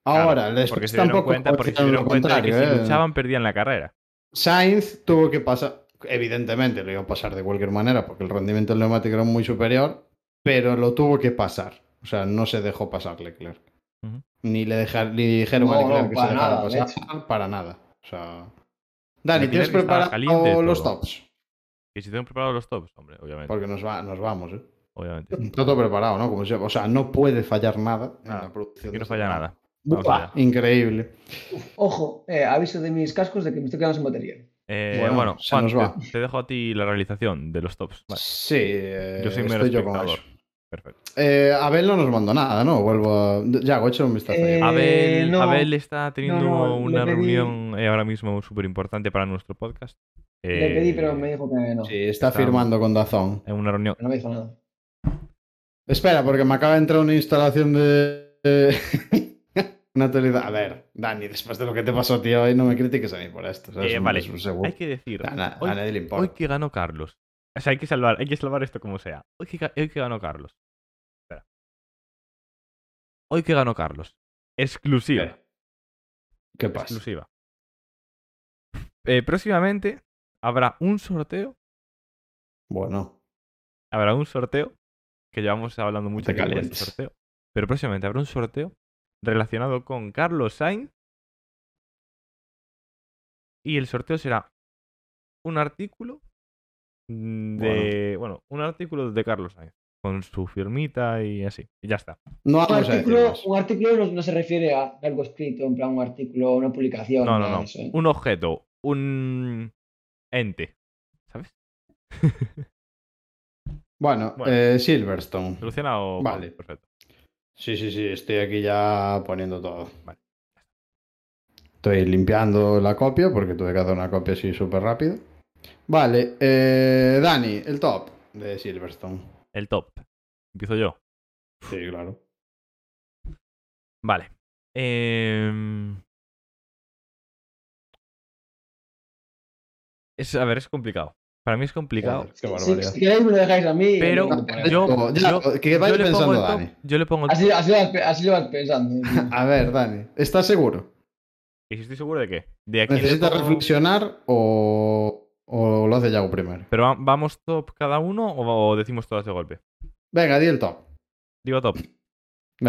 Claro, Ahora, les porque se tampoco dieron cuenta, porque se dieron cuenta de que si ¿eh? luchaban perdían la carrera. Sainz tuvo que pasar, evidentemente lo iba a pasar de cualquier manera porque el rendimiento del neumático era muy superior, pero lo tuvo que pasar. O sea, no se dejó pasar Leclerc. Ni le dejar, ni dijeron a Leclerc no, que para se dejara nada, de pasar para nada. O sea, Dani, ¿tienes preparado caliente los todo. tops? Y si tengo preparados los tops, hombre, obviamente. Porque nos, va, nos vamos, ¿eh? Obviamente. Está todo preparado, ¿no? Como o sea, no puede fallar nada en Nada, la producción. Aquí de no este falla nada. Allá. increíble. Ojo, eh, aviso de mis cascos de que me estoy quedando sin batería. Eh, Bueno, bueno, se Juan, nos va. te, te dejo a ti la realización de los tops. Vale. Sí, eh, Yo soy mero estoy yo con espectador. eso. Perfecto. Eh, Abel no nos mandó nada, ¿no? Vuelvo a... Ya, he hecho un vistazo. Eh, Abel, no. Abel está teniendo no, una reunión eh, ahora mismo súper importante para nuestro podcast. Le pedí, Eh, pero me dijo que no. Sí, está está- firmando con Dazón. En una reunión. No me dijo nada. Espera, porque me acaba de entrar una instalación de... una actualidad. A ver, Dani, después de lo que te pasó, tío, hoy no me critiques a mí por esto. ¿sabes? Eh, Un- vale, es un seguro. Hay que decir, A, na- hoy, a nadie le importa. hoy que ganó Carlos. O sea, hay que salvar, hay que salvar esto como sea. Hoy que, hoy que ganó Carlos. Hoy que ganó Carlos. Exclusiva. ¿Qué? ¿Qué pasa? exclusiva. Eh, próximamente habrá un sorteo. Bueno, Habrá un sorteo. Que llevamos hablando mucho de este sorteo. Pero próximamente habrá un sorteo relacionado con Carlos Sainz. Y el sorteo será un artículo mm, de. Bueno, un artículo de Carlos Sainz. Con su firmita y así. Y ya está. no Un artículo, más. un artículo no, no se refiere a algo escrito, en plan un artículo, una publicación. No, no, nada no. de eso, ¿eh? Un objeto. Un ente. ¿Sabes? Bueno, Bueno. eh, Silverstone. Solucionado. Vale. Perfecto. Sí, sí, sí, estoy aquí ya poniendo todo. Vale. Estoy limpiando la copia porque tuve que hacer una copia así súper rápido. Vale, eh, Dani, el top de Silverstone. El top. Empiezo yo. Sí, claro. Vale. Em, Es, a ver, es complicado. Para mí es complicado. Qué Si- barbaridad. si, queréis me lo dejáis a mí. Pero no, no, yo, Ya, yo- que yo le pongo pensando, top, Dani. yo le pongo el Así, top. así, lo vas, pe- así lo vas pensando. ¿eh? A ver, Dani, ¿estás seguro? Y si estoy seguro de qué. De aquí le ¿Necesitas pongo- reflexionar o, o lo hace Yago primero? Pero va- vamos top cada uno o, decimos todas de golpe. Venga, di el top. Digo top. Venga.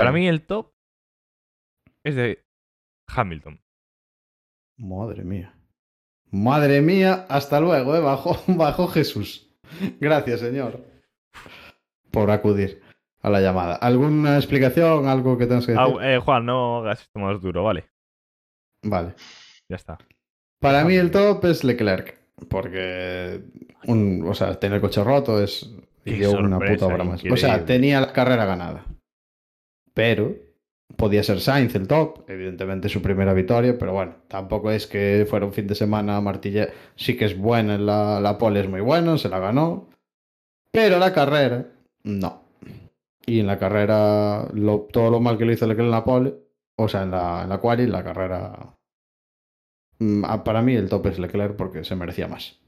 Para mí el top es de Hamilton. Madre mía. Madre mía, hasta luego, ¿eh? Bajo, bajo Jesús. Gracias, señor. Por acudir a la llamada. ¿Alguna explicación? ¿Algo que tengas que decir? Eh, Juan, no hagas esto más duro, vale. Vale. Ya está. Para mí el top es Leclerc. Porque, un, o sea, tener el coche roto es. Y una puta obra más. O sea, tenía la carrera ganada. Pero podía ser Sainz el top. Evidentemente su primera victoria. Pero bueno, tampoco es que fuera un fin de semana martille. Sí que es buena, la, la pole es muy buena, se la ganó. Pero la carrera, no. Y en la carrera, lo- todo lo mal que le hizo Leclerc en la pole, o sea, en la, en la quali, la carrera. Mm, ah, Para mí el top es Leclerc porque se merecía más.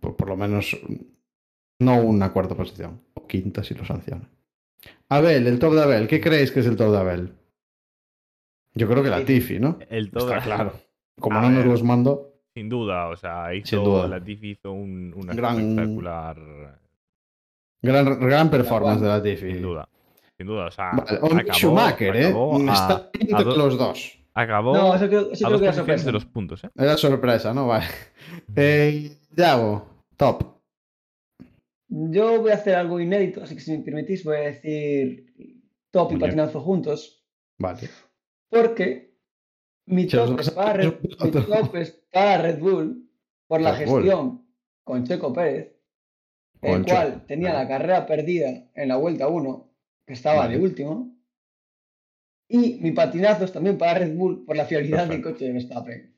Por, por lo menos no una cuarta posición. O quinta si lo sanciona. Abel, el top de Abel. ¿Qué creéis que es el top de Abel? Yo creo que la Tifi, ¿no? El top, Está claro. Como A no nos los mandó. Sin duda, o sea, hizo, Sin duda. Latifi hizo un, una Gran- espectacular. Gran, gran performance de la Tifi. Sin duda. Sin duda, o sea. Vale, acabó- Schumacher, ¿eh? acabó Está a los dos. Acabó No, eso creo, eso a creo dos que era de los puntos, ¿eh? Era sorpresa, ¿no? Vale. Eh, Yago, top. Yo voy a hacer algo inédito, así que si me permitís voy a decir top y patinazo juntos, Vale. porque mi top, es a para Red, un mi plato. top es para Red Bull por la Red Bull. gestión con Checo Pérez, el cual Checo, tenía vale. la carrera perdida en la vuelta 1, que estaba Vale. de último, y mi patinazo es también para Red Bull por la fiabilidad del Perfecto. coche de Verstappen.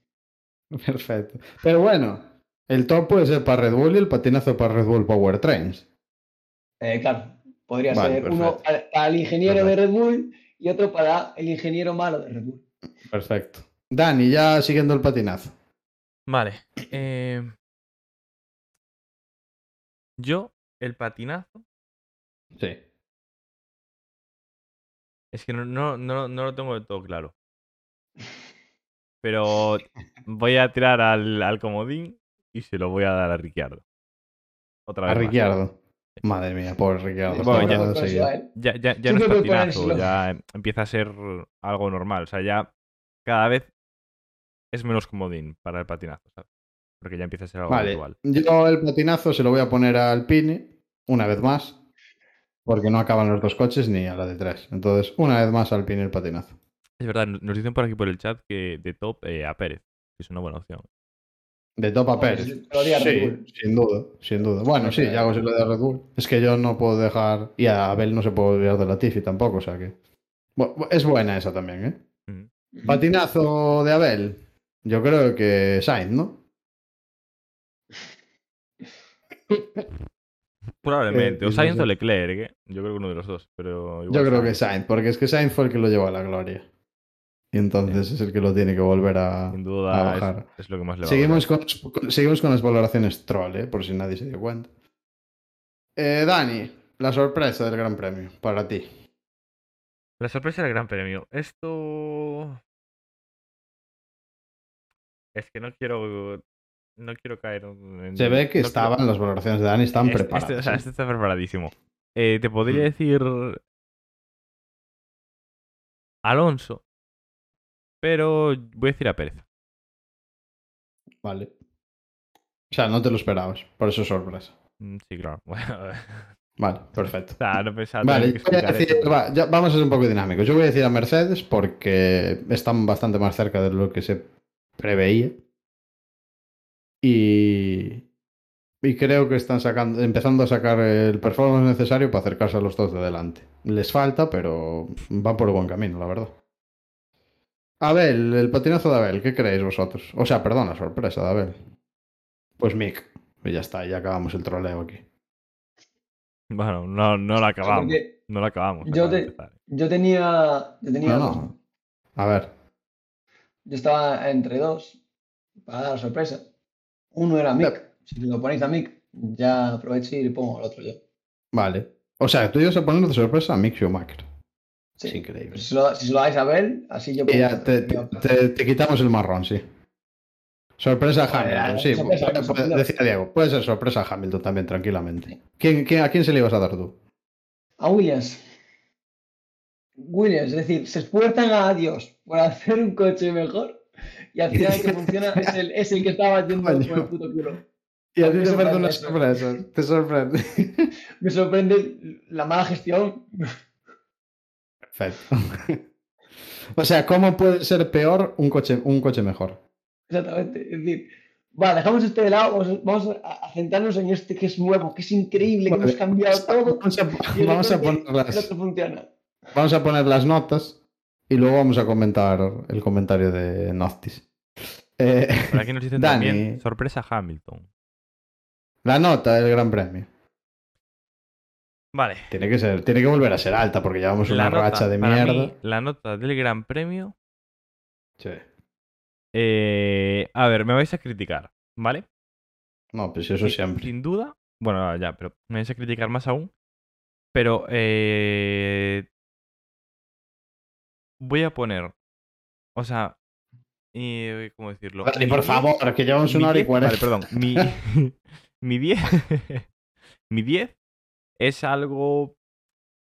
Perfecto. Pero bueno, el top puede ser para Red Bull y el patinazo para Red Bull Powertrains. Eh, claro, podría Vale, ser uno para el ingeniero de Red Bull y otro para el ingeniero malo de Red Bull. Perfecto. Dani, ya siguiendo el patinazo. Vale. eh, Yo, el patinazo, Sí. Es que no, no, no, no lo tengo del todo claro. Pero voy a tirar al, al comodín y se lo voy a dar a Ricciardo. Otra A vez. más. Ricciardo. Madre mía, pobre Ricciardo. Bueno, ya-. Ya, ya, ya no es patinazo, ya em- empieza a ser algo normal. O sea, ya cada vez es menos comodín para el patinazo, ¿sabes? Porque ya empieza a ser algo Vale, habitual. yo el patinazo se lo voy a poner a Alpine, una vez más, porque no acaban los dos coches ni a la de tres. Entonces, una vez más Alpine el patinazo. Es verdad, nos dicen por aquí por el chat que de top eh, a Pérez, que es una buena opción. De top a Pérez. Sí, Bull. sin duda, sin duda. Bueno, sí, ya hago si lo de Red Bull. Es que yo no puedo dejar. Y a Abel no se puede olvidar de la Tiffy tampoco, o sea que. Es buena esa también, ¿eh? Patinazo de Abel. Yo creo que Sainz, ¿no? Probablemente. Eh, o Sainz o Leclerc, ¿eh? Yo creo que uno de los dos. Pero igual Yo creo que Sainz, Sainz, porque es que Sainz fue el que lo llevó a la gloria. Y entonces es el que lo tiene que volver a, Sin a duda bajar. es, es lo que más le va a Seguimos con, con- seguimos con las valoraciones troll, ¿eh? por si nadie se dio cuenta. Eh, Dani, la sorpresa del Gran Premio para ti. La sorpresa del Gran Premio. Esto. Es que no quiero. No quiero caer en. Se ve que no quiero- estaban, las valoraciones de Dani estaban Este- preparadas. Este, o sea, ¿eh? este está preparadísimo. Eh, te podría Mm. decir. Alonso. Pero voy a decir a Pérez. Vale. O sea, no te lo esperabas, por eso es sorpresa. Mm, Sí, claro. Bueno, Vale, perfecto. o sea, no pensaba Vale, tener que yo voy a explicar decir- eso. va, ya vamos a ser un poco dinámicos. Yo voy a decir a Mercedes porque están bastante más cerca de lo que se preveía. Y, y creo que están sacando, empezando a sacar el performance necesario para acercarse a los dos de delante. Les falta, pero van por el buen camino, la verdad. Abel, el patinazo de Abel, ¿qué creéis vosotros? O sea, perdón, la sorpresa de Abel. Pues Mick. Y ya está, ya acabamos el troleo aquí. Bueno, no, no lo acabamos. Porque No lo acabamos. Yo te- tenía. Yo tenía no. A ver, Yo estaba entre dos para dar sorpresa. Uno era Mick. Si lo ponéis a Mick, ya aprovecho y le pongo al otro yo. Vale. O sea, tú ibas a poner de sorpresa a Mick Schumacher. Sí. Es increíble. Si lo, si se lo dais a Abel, así yo ya pongo te, otro. te- te- te quitamos el marrón, sí. Sorpresa a Hamilton, sí. sorpresa, puede- sorpresa. puede- decía Diego, puede ser sorpresa a Hamilton también, tranquilamente. ¿Quién, quién- a quién se le ibas a dar tú? A Williams. Williams, es decir, se esfuerzan a Dios por hacer un coche mejor y al final el que funciona es el, es el que estaba Coño. por el puto culo. Y a A ti te sorprende una eso. sorpresa. Te sorprende. Me sorprende la mala gestión. Perfecto. o sea, ¿cómo puede ser peor un coche, un coche mejor? Exactamente. Es decir, va, dejamos este de lado, vamos, vamos a, a centrarnos en este que es nuevo, que es increíble, que Vale. hemos cambiado todo. Vamos a, vamos a que- poner las, vamos a poner las notas y luego vamos a comentar el comentario de Noctis. Eh, Por aquí nos dicen Dani. también sorpresa Hamilton. la nota del Gran Premio. Vale. Tiene que ser, tiene que volver a ser alta porque llevamos una nota, racha de mierda. mí, la nota del Gran Premio. Sí. eh, a ver, me vais a criticar, ¿vale? No, pues eso siempre. Sin duda. Bueno, ya, pero me vais a criticar más aún. Pero eh, voy a poner. O sea. eh, ¿Cómo decirlo? Mi por 10 favor, que llevamos una hora y 10 cuarenta. Vale, perdón. Mi, mi 10. mi 10 es algo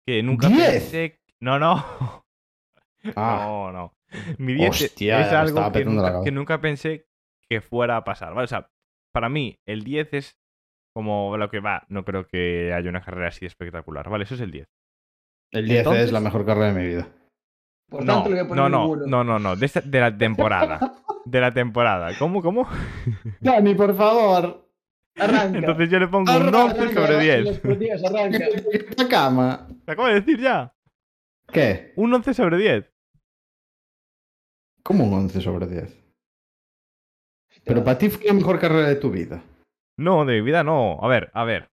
que nunca ¿10? pensé. No, no. Ah, No, no. Mi 10 Hostia, es algo que nunca, que nunca pensé que fuera a pasar. ¿vale? O sea, para mí, el 10 es como lo que va. No creo que haya una carrera así espectacular. Vale, eso es el 10. el 10 entonces- es la mejor carrera de mi vida. Por No, tanto, le voy a poner no, no, ninguno. no, no, no. De, esta- de la temporada. De la temporada. ¿Cómo, cómo? Dani, por favor. Arranca. Entonces yo le pongo un Arranca, 11 sobre 10. Los partidos, arranca. La cama. Te acabo de decir ya. ¿Qué? Un 11 sobre 10. ¿Cómo un 11 sobre 10? Pero para ti fue la mejor carrera de tu vida. No, de mi vida no. A ver, a ver.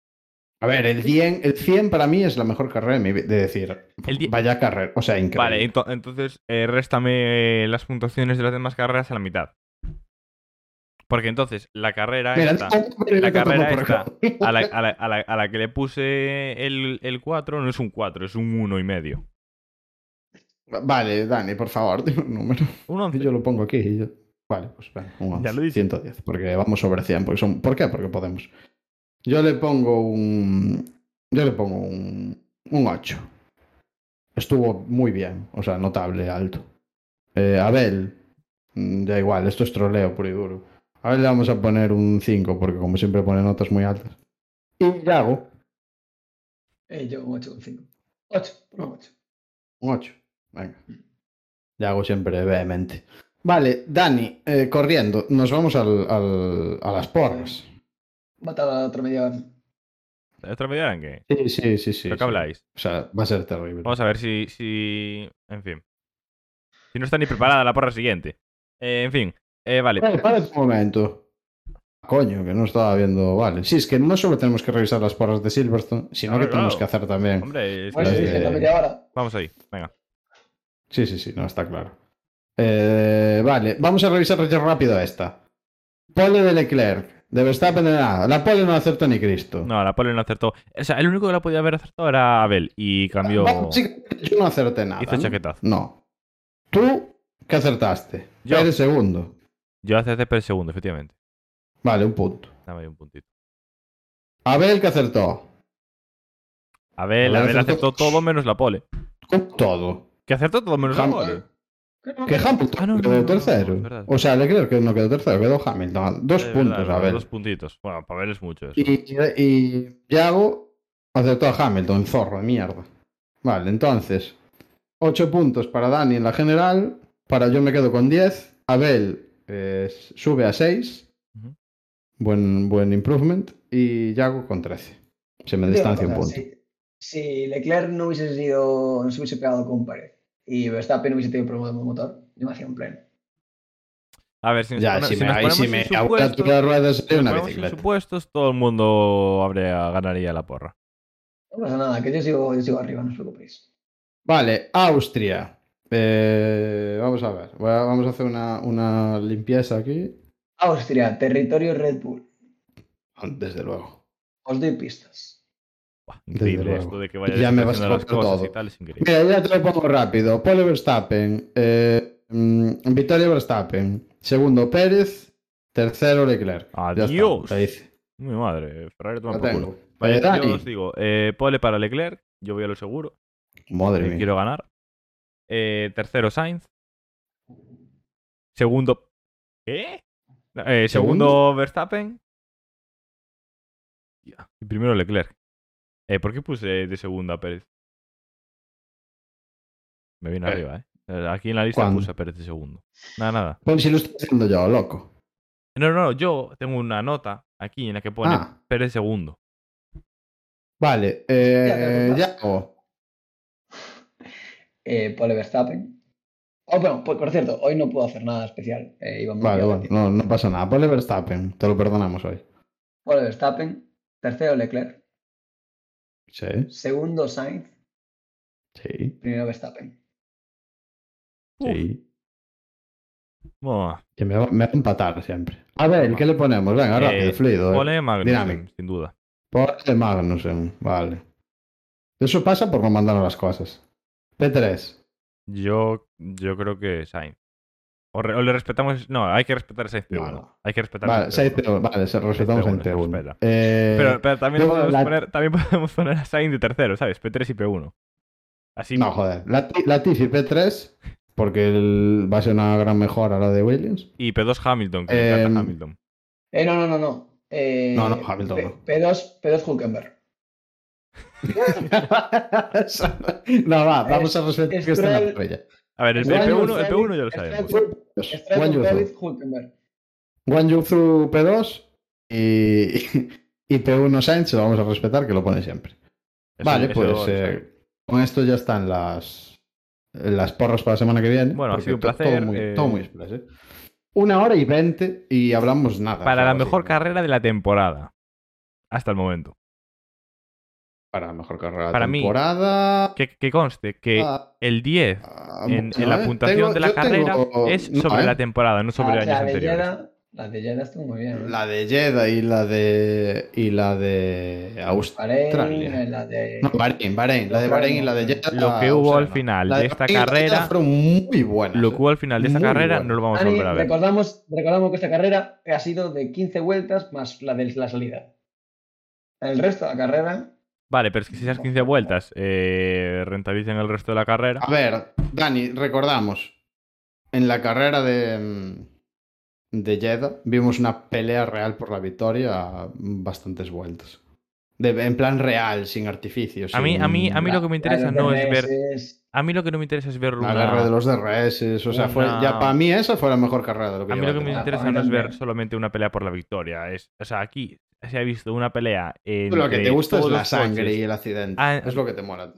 A ver, el 100, el 100 para mí es la mejor carrera de mi. De decir, El vaya carrera. O sea, increíble. Vale, ento- entonces eh, réstame las puntuaciones de las demás carreras a la mitad. Porque entonces la carrera Mira, esta, la tomo carrera esta, a la, a la- a la- a la que le puse el, el 4 no es un 4, es un 1 y medio. Vale, Dani, por favor, dime un número. Un 11. Yo lo pongo aquí. y yo- Vale, pues venga, un 11. Ya lo dije. 110, porque vamos sobre 100. Porque son... ¿Por qué? Porque podemos. Yo le pongo un. Yo le pongo un, un 8. Estuvo muy bien, o sea, notable, alto. Eh, Abel, mm, da igual, esto es troleo puro y duro. A Abel le vamos a poner un 5, porque como siempre pone notas muy altas. Y Yago, Eh, yo un 8 con 5. 8, por un 8. un 8. Venga. Yago siempre vehemente. Vale, Dani, eh, corriendo, nos vamos al, al- a las porras. Va a otra media. ¿Otra media qué? Sí, sí, sí, sí. ¿Pero qué sí. habláis? O sea, va a ser terrible. Vamos a ver si, si... En fin. Si no está ni preparada la porra siguiente. Eh, en fin. Eh, vale. Vale, para un momento. Coño, que no estaba viendo. Vale. Sí, es que no solo tenemos que revisar las porras de Silverstone, sino Claro, que tenemos que hacer también. Hombre, es Bueno, que- sí, Eh, hora. vamos ahí. Venga. Sí, sí, sí, no, está claro. Eh, vale, vamos a revisar rápido esta. Pole de Leclerc. De Verstappen de nada. La pole no acertó ni Cristo. No, la pole no acertó. O sea, el único que la podía haber acertado era Abel y cambió. Vamos, sí, yo no acerté nada. Hizo ¿no? chaquetazo. No. ¿Tú qué acertaste? Yo. Segundo. Yo acerté el segundo, efectivamente. Vale, un punto. Dame un puntito. Abel que acertó. Abel, Abel Abel acertó- acertó todo menos la pole. Todo. Que acertó todo menos la pole. Que Hamilton Ah, no, quedó no, no, tercero. o sea, Leclerc que no quedó tercero, quedó Hamilton. Dos puntos, verdad, a ver. Dos puntitos. Bueno, para Abel es mucho eso. Y, y Yago acertó a Hamilton, zorro de mierda. Vale, entonces, 8 puntos para Dani en la general. Para yo me quedo con 10. Abel eh, sube a 6. Ujú. Buen, buen improvement. Y Yago con 13. Se me distancia un punto. Si, si Leclerc no hubiese sido, no se hubiese pegado con pared y Verstappen hubiese tenido problemas el motor, yo me hacía un pleno. A ver, si nos, Ya, pone- si, si me, nos ponemos si sin me supuestos- abuela de ruedas nos una bicicleta. supuestos, todo el mundo habría, ganaría la porra. No pasa nada, que yo sigo, yo sigo arriba, no os preocupéis. Vale, Austria. Eh, vamos a ver. A- vamos a hacer una, una limpieza aquí. Austria, territorio Red Bull. Desde luego. Os doy pistas. Increíble esto de que vaya Ya me vas las cosas todo. y tal, es increíble. Mira, ya te lo pongo rápido. Pole Verstappen. Eh, mm, Victoria Verstappen. Segundo Pérez. Tercero Leclerc. Adiós. Mi madre, Ferrari toma por culo. Vale, Dani. yo os digo, eh, pole para Leclerc, yo voy a lo seguro, Madre mía. quiero ganar. Eh, tercero Sainz. Segundo. ¿Qué? Eh, segundo, ¿Segundo? Verstappen. Y primero Leclerc. Eh, ¿Por qué puse de segunda a Pérez? Me viene Eh. arriba, ¿eh? Eh, Aquí en la lista ¿Cuándo? puse a Pérez de segundo. Nada, nada. Pues si lo estoy haciendo yo, loco. No, no, no, yo tengo una nota aquí en la que pone Ah. Pérez segundo. Vale. Eh, Ya. Eh, Pole Verstappen. Oh, bueno, por, por cierto, hoy no puedo hacer nada especial. Eh, muy Vale, bien. bueno, no, no pasa nada. Pole Verstappen. Te lo perdonamos hoy. Pole Verstappen. Tercero Leclerc. Sí, Segundo Sainz. sí, Primero Verstappen. Sí. Que me va, me va a empatar siempre. A ver, ¿qué le ponemos? Venga, Eh, rápido, fluido. eh. Pole Magnussen, sin duda. Pole Magnussen, vale. Eso pasa por no mandarnos las cosas. P3. Yo, yo creo que Sainz. O, re- o le respetamos. No, hay que respetar a Sainz No, P1. no. Hay que respetar Vale, a 6 Sainz P1. Vale, se respetamos en P1, se P1. respeta. Eh, Pero, pero también, luego podemos la- poner, también podemos poner a Sainz de tercero, ¿sabes? P3 y P1. Así. No, joder. La, la Tiffy P3, porque el- va a ser una gran mejora la de Williams. Y P2 Hamilton, que me encanta Hamilton. Eh, no, no, no, no. Eh, No, no, Hamilton P- no. P2, P2 Hulkenberg. no, va, vamos a respetar es que está en la cruel. A ver, el Juan P1, el Yuzu, P1 ya lo sabemos. Juan Yuzu P2 y, y P1 Sainz lo vamos a respetar, que lo pone siempre. Eso- vale, eso pues eh, con esto ya están las, las porras para la semana que viene. Bueno, ha sido un placer, Todo muy, eh. todo muy express, ¿eh? Una hora y veinte y hablamos nada. Para la así. mejor carrera de la temporada. Hasta el momento. Para la mejor carrera de Para la mí, temporada. Que, que conste que Ah, el 10 ah, en, la ¿eh? puntuación Tengo- de la carrera tengo- es no, sobre ¿eh? la temporada, no sobre Ah, años la, de anteriores. La de Jeddah estuvo muy bien. ¿eh? La de Jeddah y la de. y la de Bahrein, Australia. la de... No, Bahrein, Bahrein. La de Bahrein y la de Jeddah. Lo que hubo o sea, al final de esta Bahrein carrera- fueron muy buenas. Lo que hubo al final de esta carrera no lo vamos a volver a ver. recordamos, recordamos que esta carrera ha sido de 15 vueltas más la de la salida. El resto de la carrera, Vale, pero es que si esas 15 vueltas eh, rentabilizan el resto de la carrera. A ver, Dani, recordamos. En la carrera de. mm, de Jeddah vimos una pelea real por la victoria a bastantes vueltas. De- en plan real, sin artificios. A mí, a mí, a mí lo que me interesa no es ver. A mí lo que no me interesa es ver La una. guerra de los DRS, o sea, fue, ya para mí esa fue la mejor carrera de lo que A mí lo que me la interesa no es ver solamente una pelea por la victoria. Es, o sea, aquí se ha visto una pelea. temporada. Lo que te gusta es la sangre coches. y el accidente. Ah, es lo que te mola.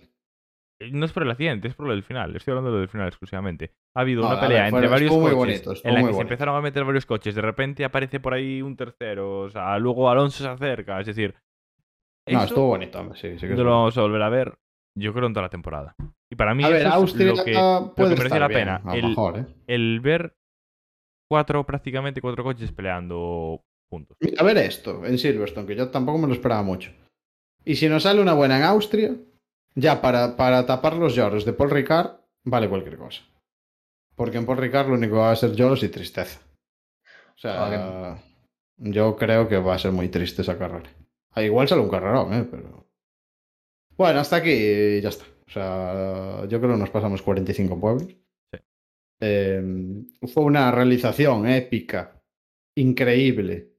No es por el accidente, es por lo del final. Estoy hablando de lo del final exclusivamente. Ha habido No, una pelea ver, entre varios coches bonito, en la que se empezaron a meter varios coches. De repente aparece por ahí un tercero. O sea, luego Alonso se acerca. Es decir, No, estuvo bonito, hombre, sí, sí que no lo vamos a volver a ver. Yo creo en toda la temporada. Y para mí A ver, es Austria lo que, lo que estar la bien, pena. a lo El, mejor, ¿eh? el ver cuatro, prácticamente cuatro coches peleando A ver esto, en Silverstone, que yo tampoco me lo esperaba mucho. Y si nos sale una buena en Austria, ya para, para tapar los lloros de Paul Ricard, vale cualquier cosa. Porque en Paul Ricard lo único que va a ser lloros y tristeza. O sea, yo creo que va a ser muy triste esa carrera. Ah, igual sale un carrerón, ¿eh? Pero... Bueno, hasta aquí y ya está. O sea, yo creo que nos pasamos 45 pueblos. Sí. Eh, fue una realización épica, increíble,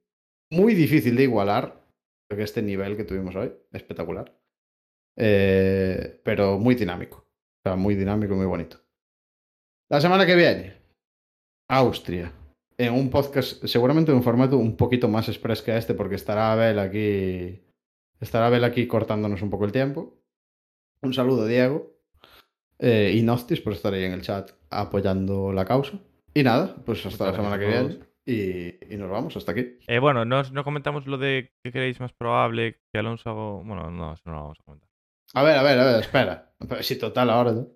muy difícil de igualar, porque este nivel que tuvimos hoy, espectacular. Eh, pero muy dinámico. O sea, muy dinámico y muy bonito. La semana que viene, Austria. En un podcast, seguramente en un formato un poquito más express que este, porque estará Abel aquí. Estará Abel aquí cortándonos un poco el tiempo. Un saludo, Diego. Eh, y Nostis por estar ahí en el chat apoyando la causa. Y nada, pues hasta la semana que viene. Y, y nos vamos, hasta aquí. Eh, bueno, no, no comentamos lo de que creéis más probable que Alonso haga... Bueno, no, eso no lo vamos a comentar. A ver, a ver, a ver, espera. Pero si total ahora. ¿no?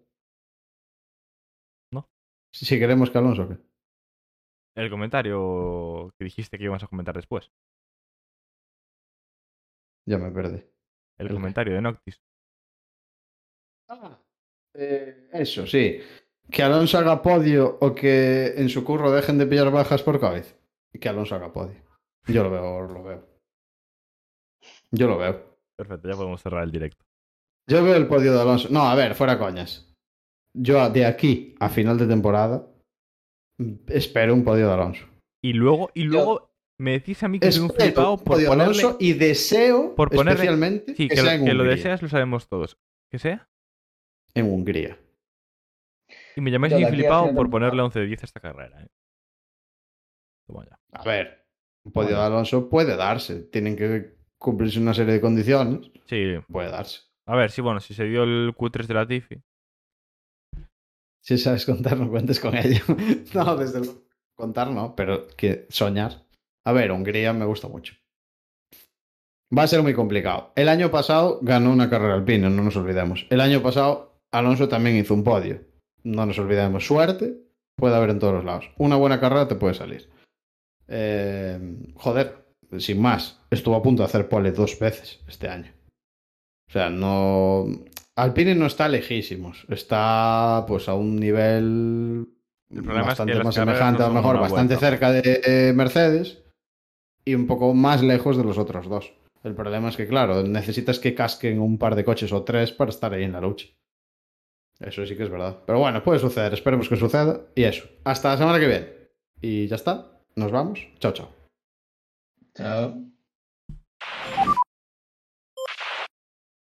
No. Si queremos que Alonso, ¿qué? El comentario que dijiste que íbamos a comentar después. Ya me perdí. El El- comentario de Noctis. Eh, eso, sí. Que Alonso haga podio o que en su curro dejen de pillar bajas por COVID. Que Alonso haga podio. Yo lo veo, lo veo. Yo lo veo. Perfecto, ya podemos cerrar el directo. Yo veo el podio de Alonso. No, a ver, fuera coñas. Yo de aquí a final de temporada espero un podio de Alonso. Y luego, y luego me decís a mí que soy un flipado por ponerle... Alonso y deseo por ponerle- especialmente Sí, que, que, sea lo, en que lo deseas lo sabemos todos. ¿Que sea? En Hungría. Y me llamáis Yo un de aquí a flipado final de por ponerle 11 de 10 a esta carrera. ¿eh? A ver, un podio de Alonso puede darse. Tienen que cumplirse una serie de condiciones. Sí, Puede darse. a ver, sí, bueno, si se dio el Q3 de la Tifi. Si sabes contar, no cuentes con ello. no, desde luego. Contar no, pero que soñar. A ver, Hungría me gusta mucho. Va a ser muy complicado. El año pasado ganó una carrera alpina, no nos olvidemos. El año pasado Alonso también hizo un podio. No nos olvidemos. Suerte puede haber en todos los lados. Una buena carrera te puede salir. Eh, joder, sin más. Estuvo a punto de hacer pole dos veces este año. O sea, no. Alpine no está lejísimos. Está pues a un nivel es que bastante más semejante, no a lo mejor, bastante vuelta. cerca de eh, Mercedes y un poco más lejos de los otros dos. El problema es que, claro, necesitas que casquen un par de coches o tres para estar ahí en la lucha. Eso sí que es verdad. Pero bueno, puede suceder. Esperemos que suceda. Y eso. Hasta la semana que viene. Y ya está. Nos vamos. Chao, chao. Chao.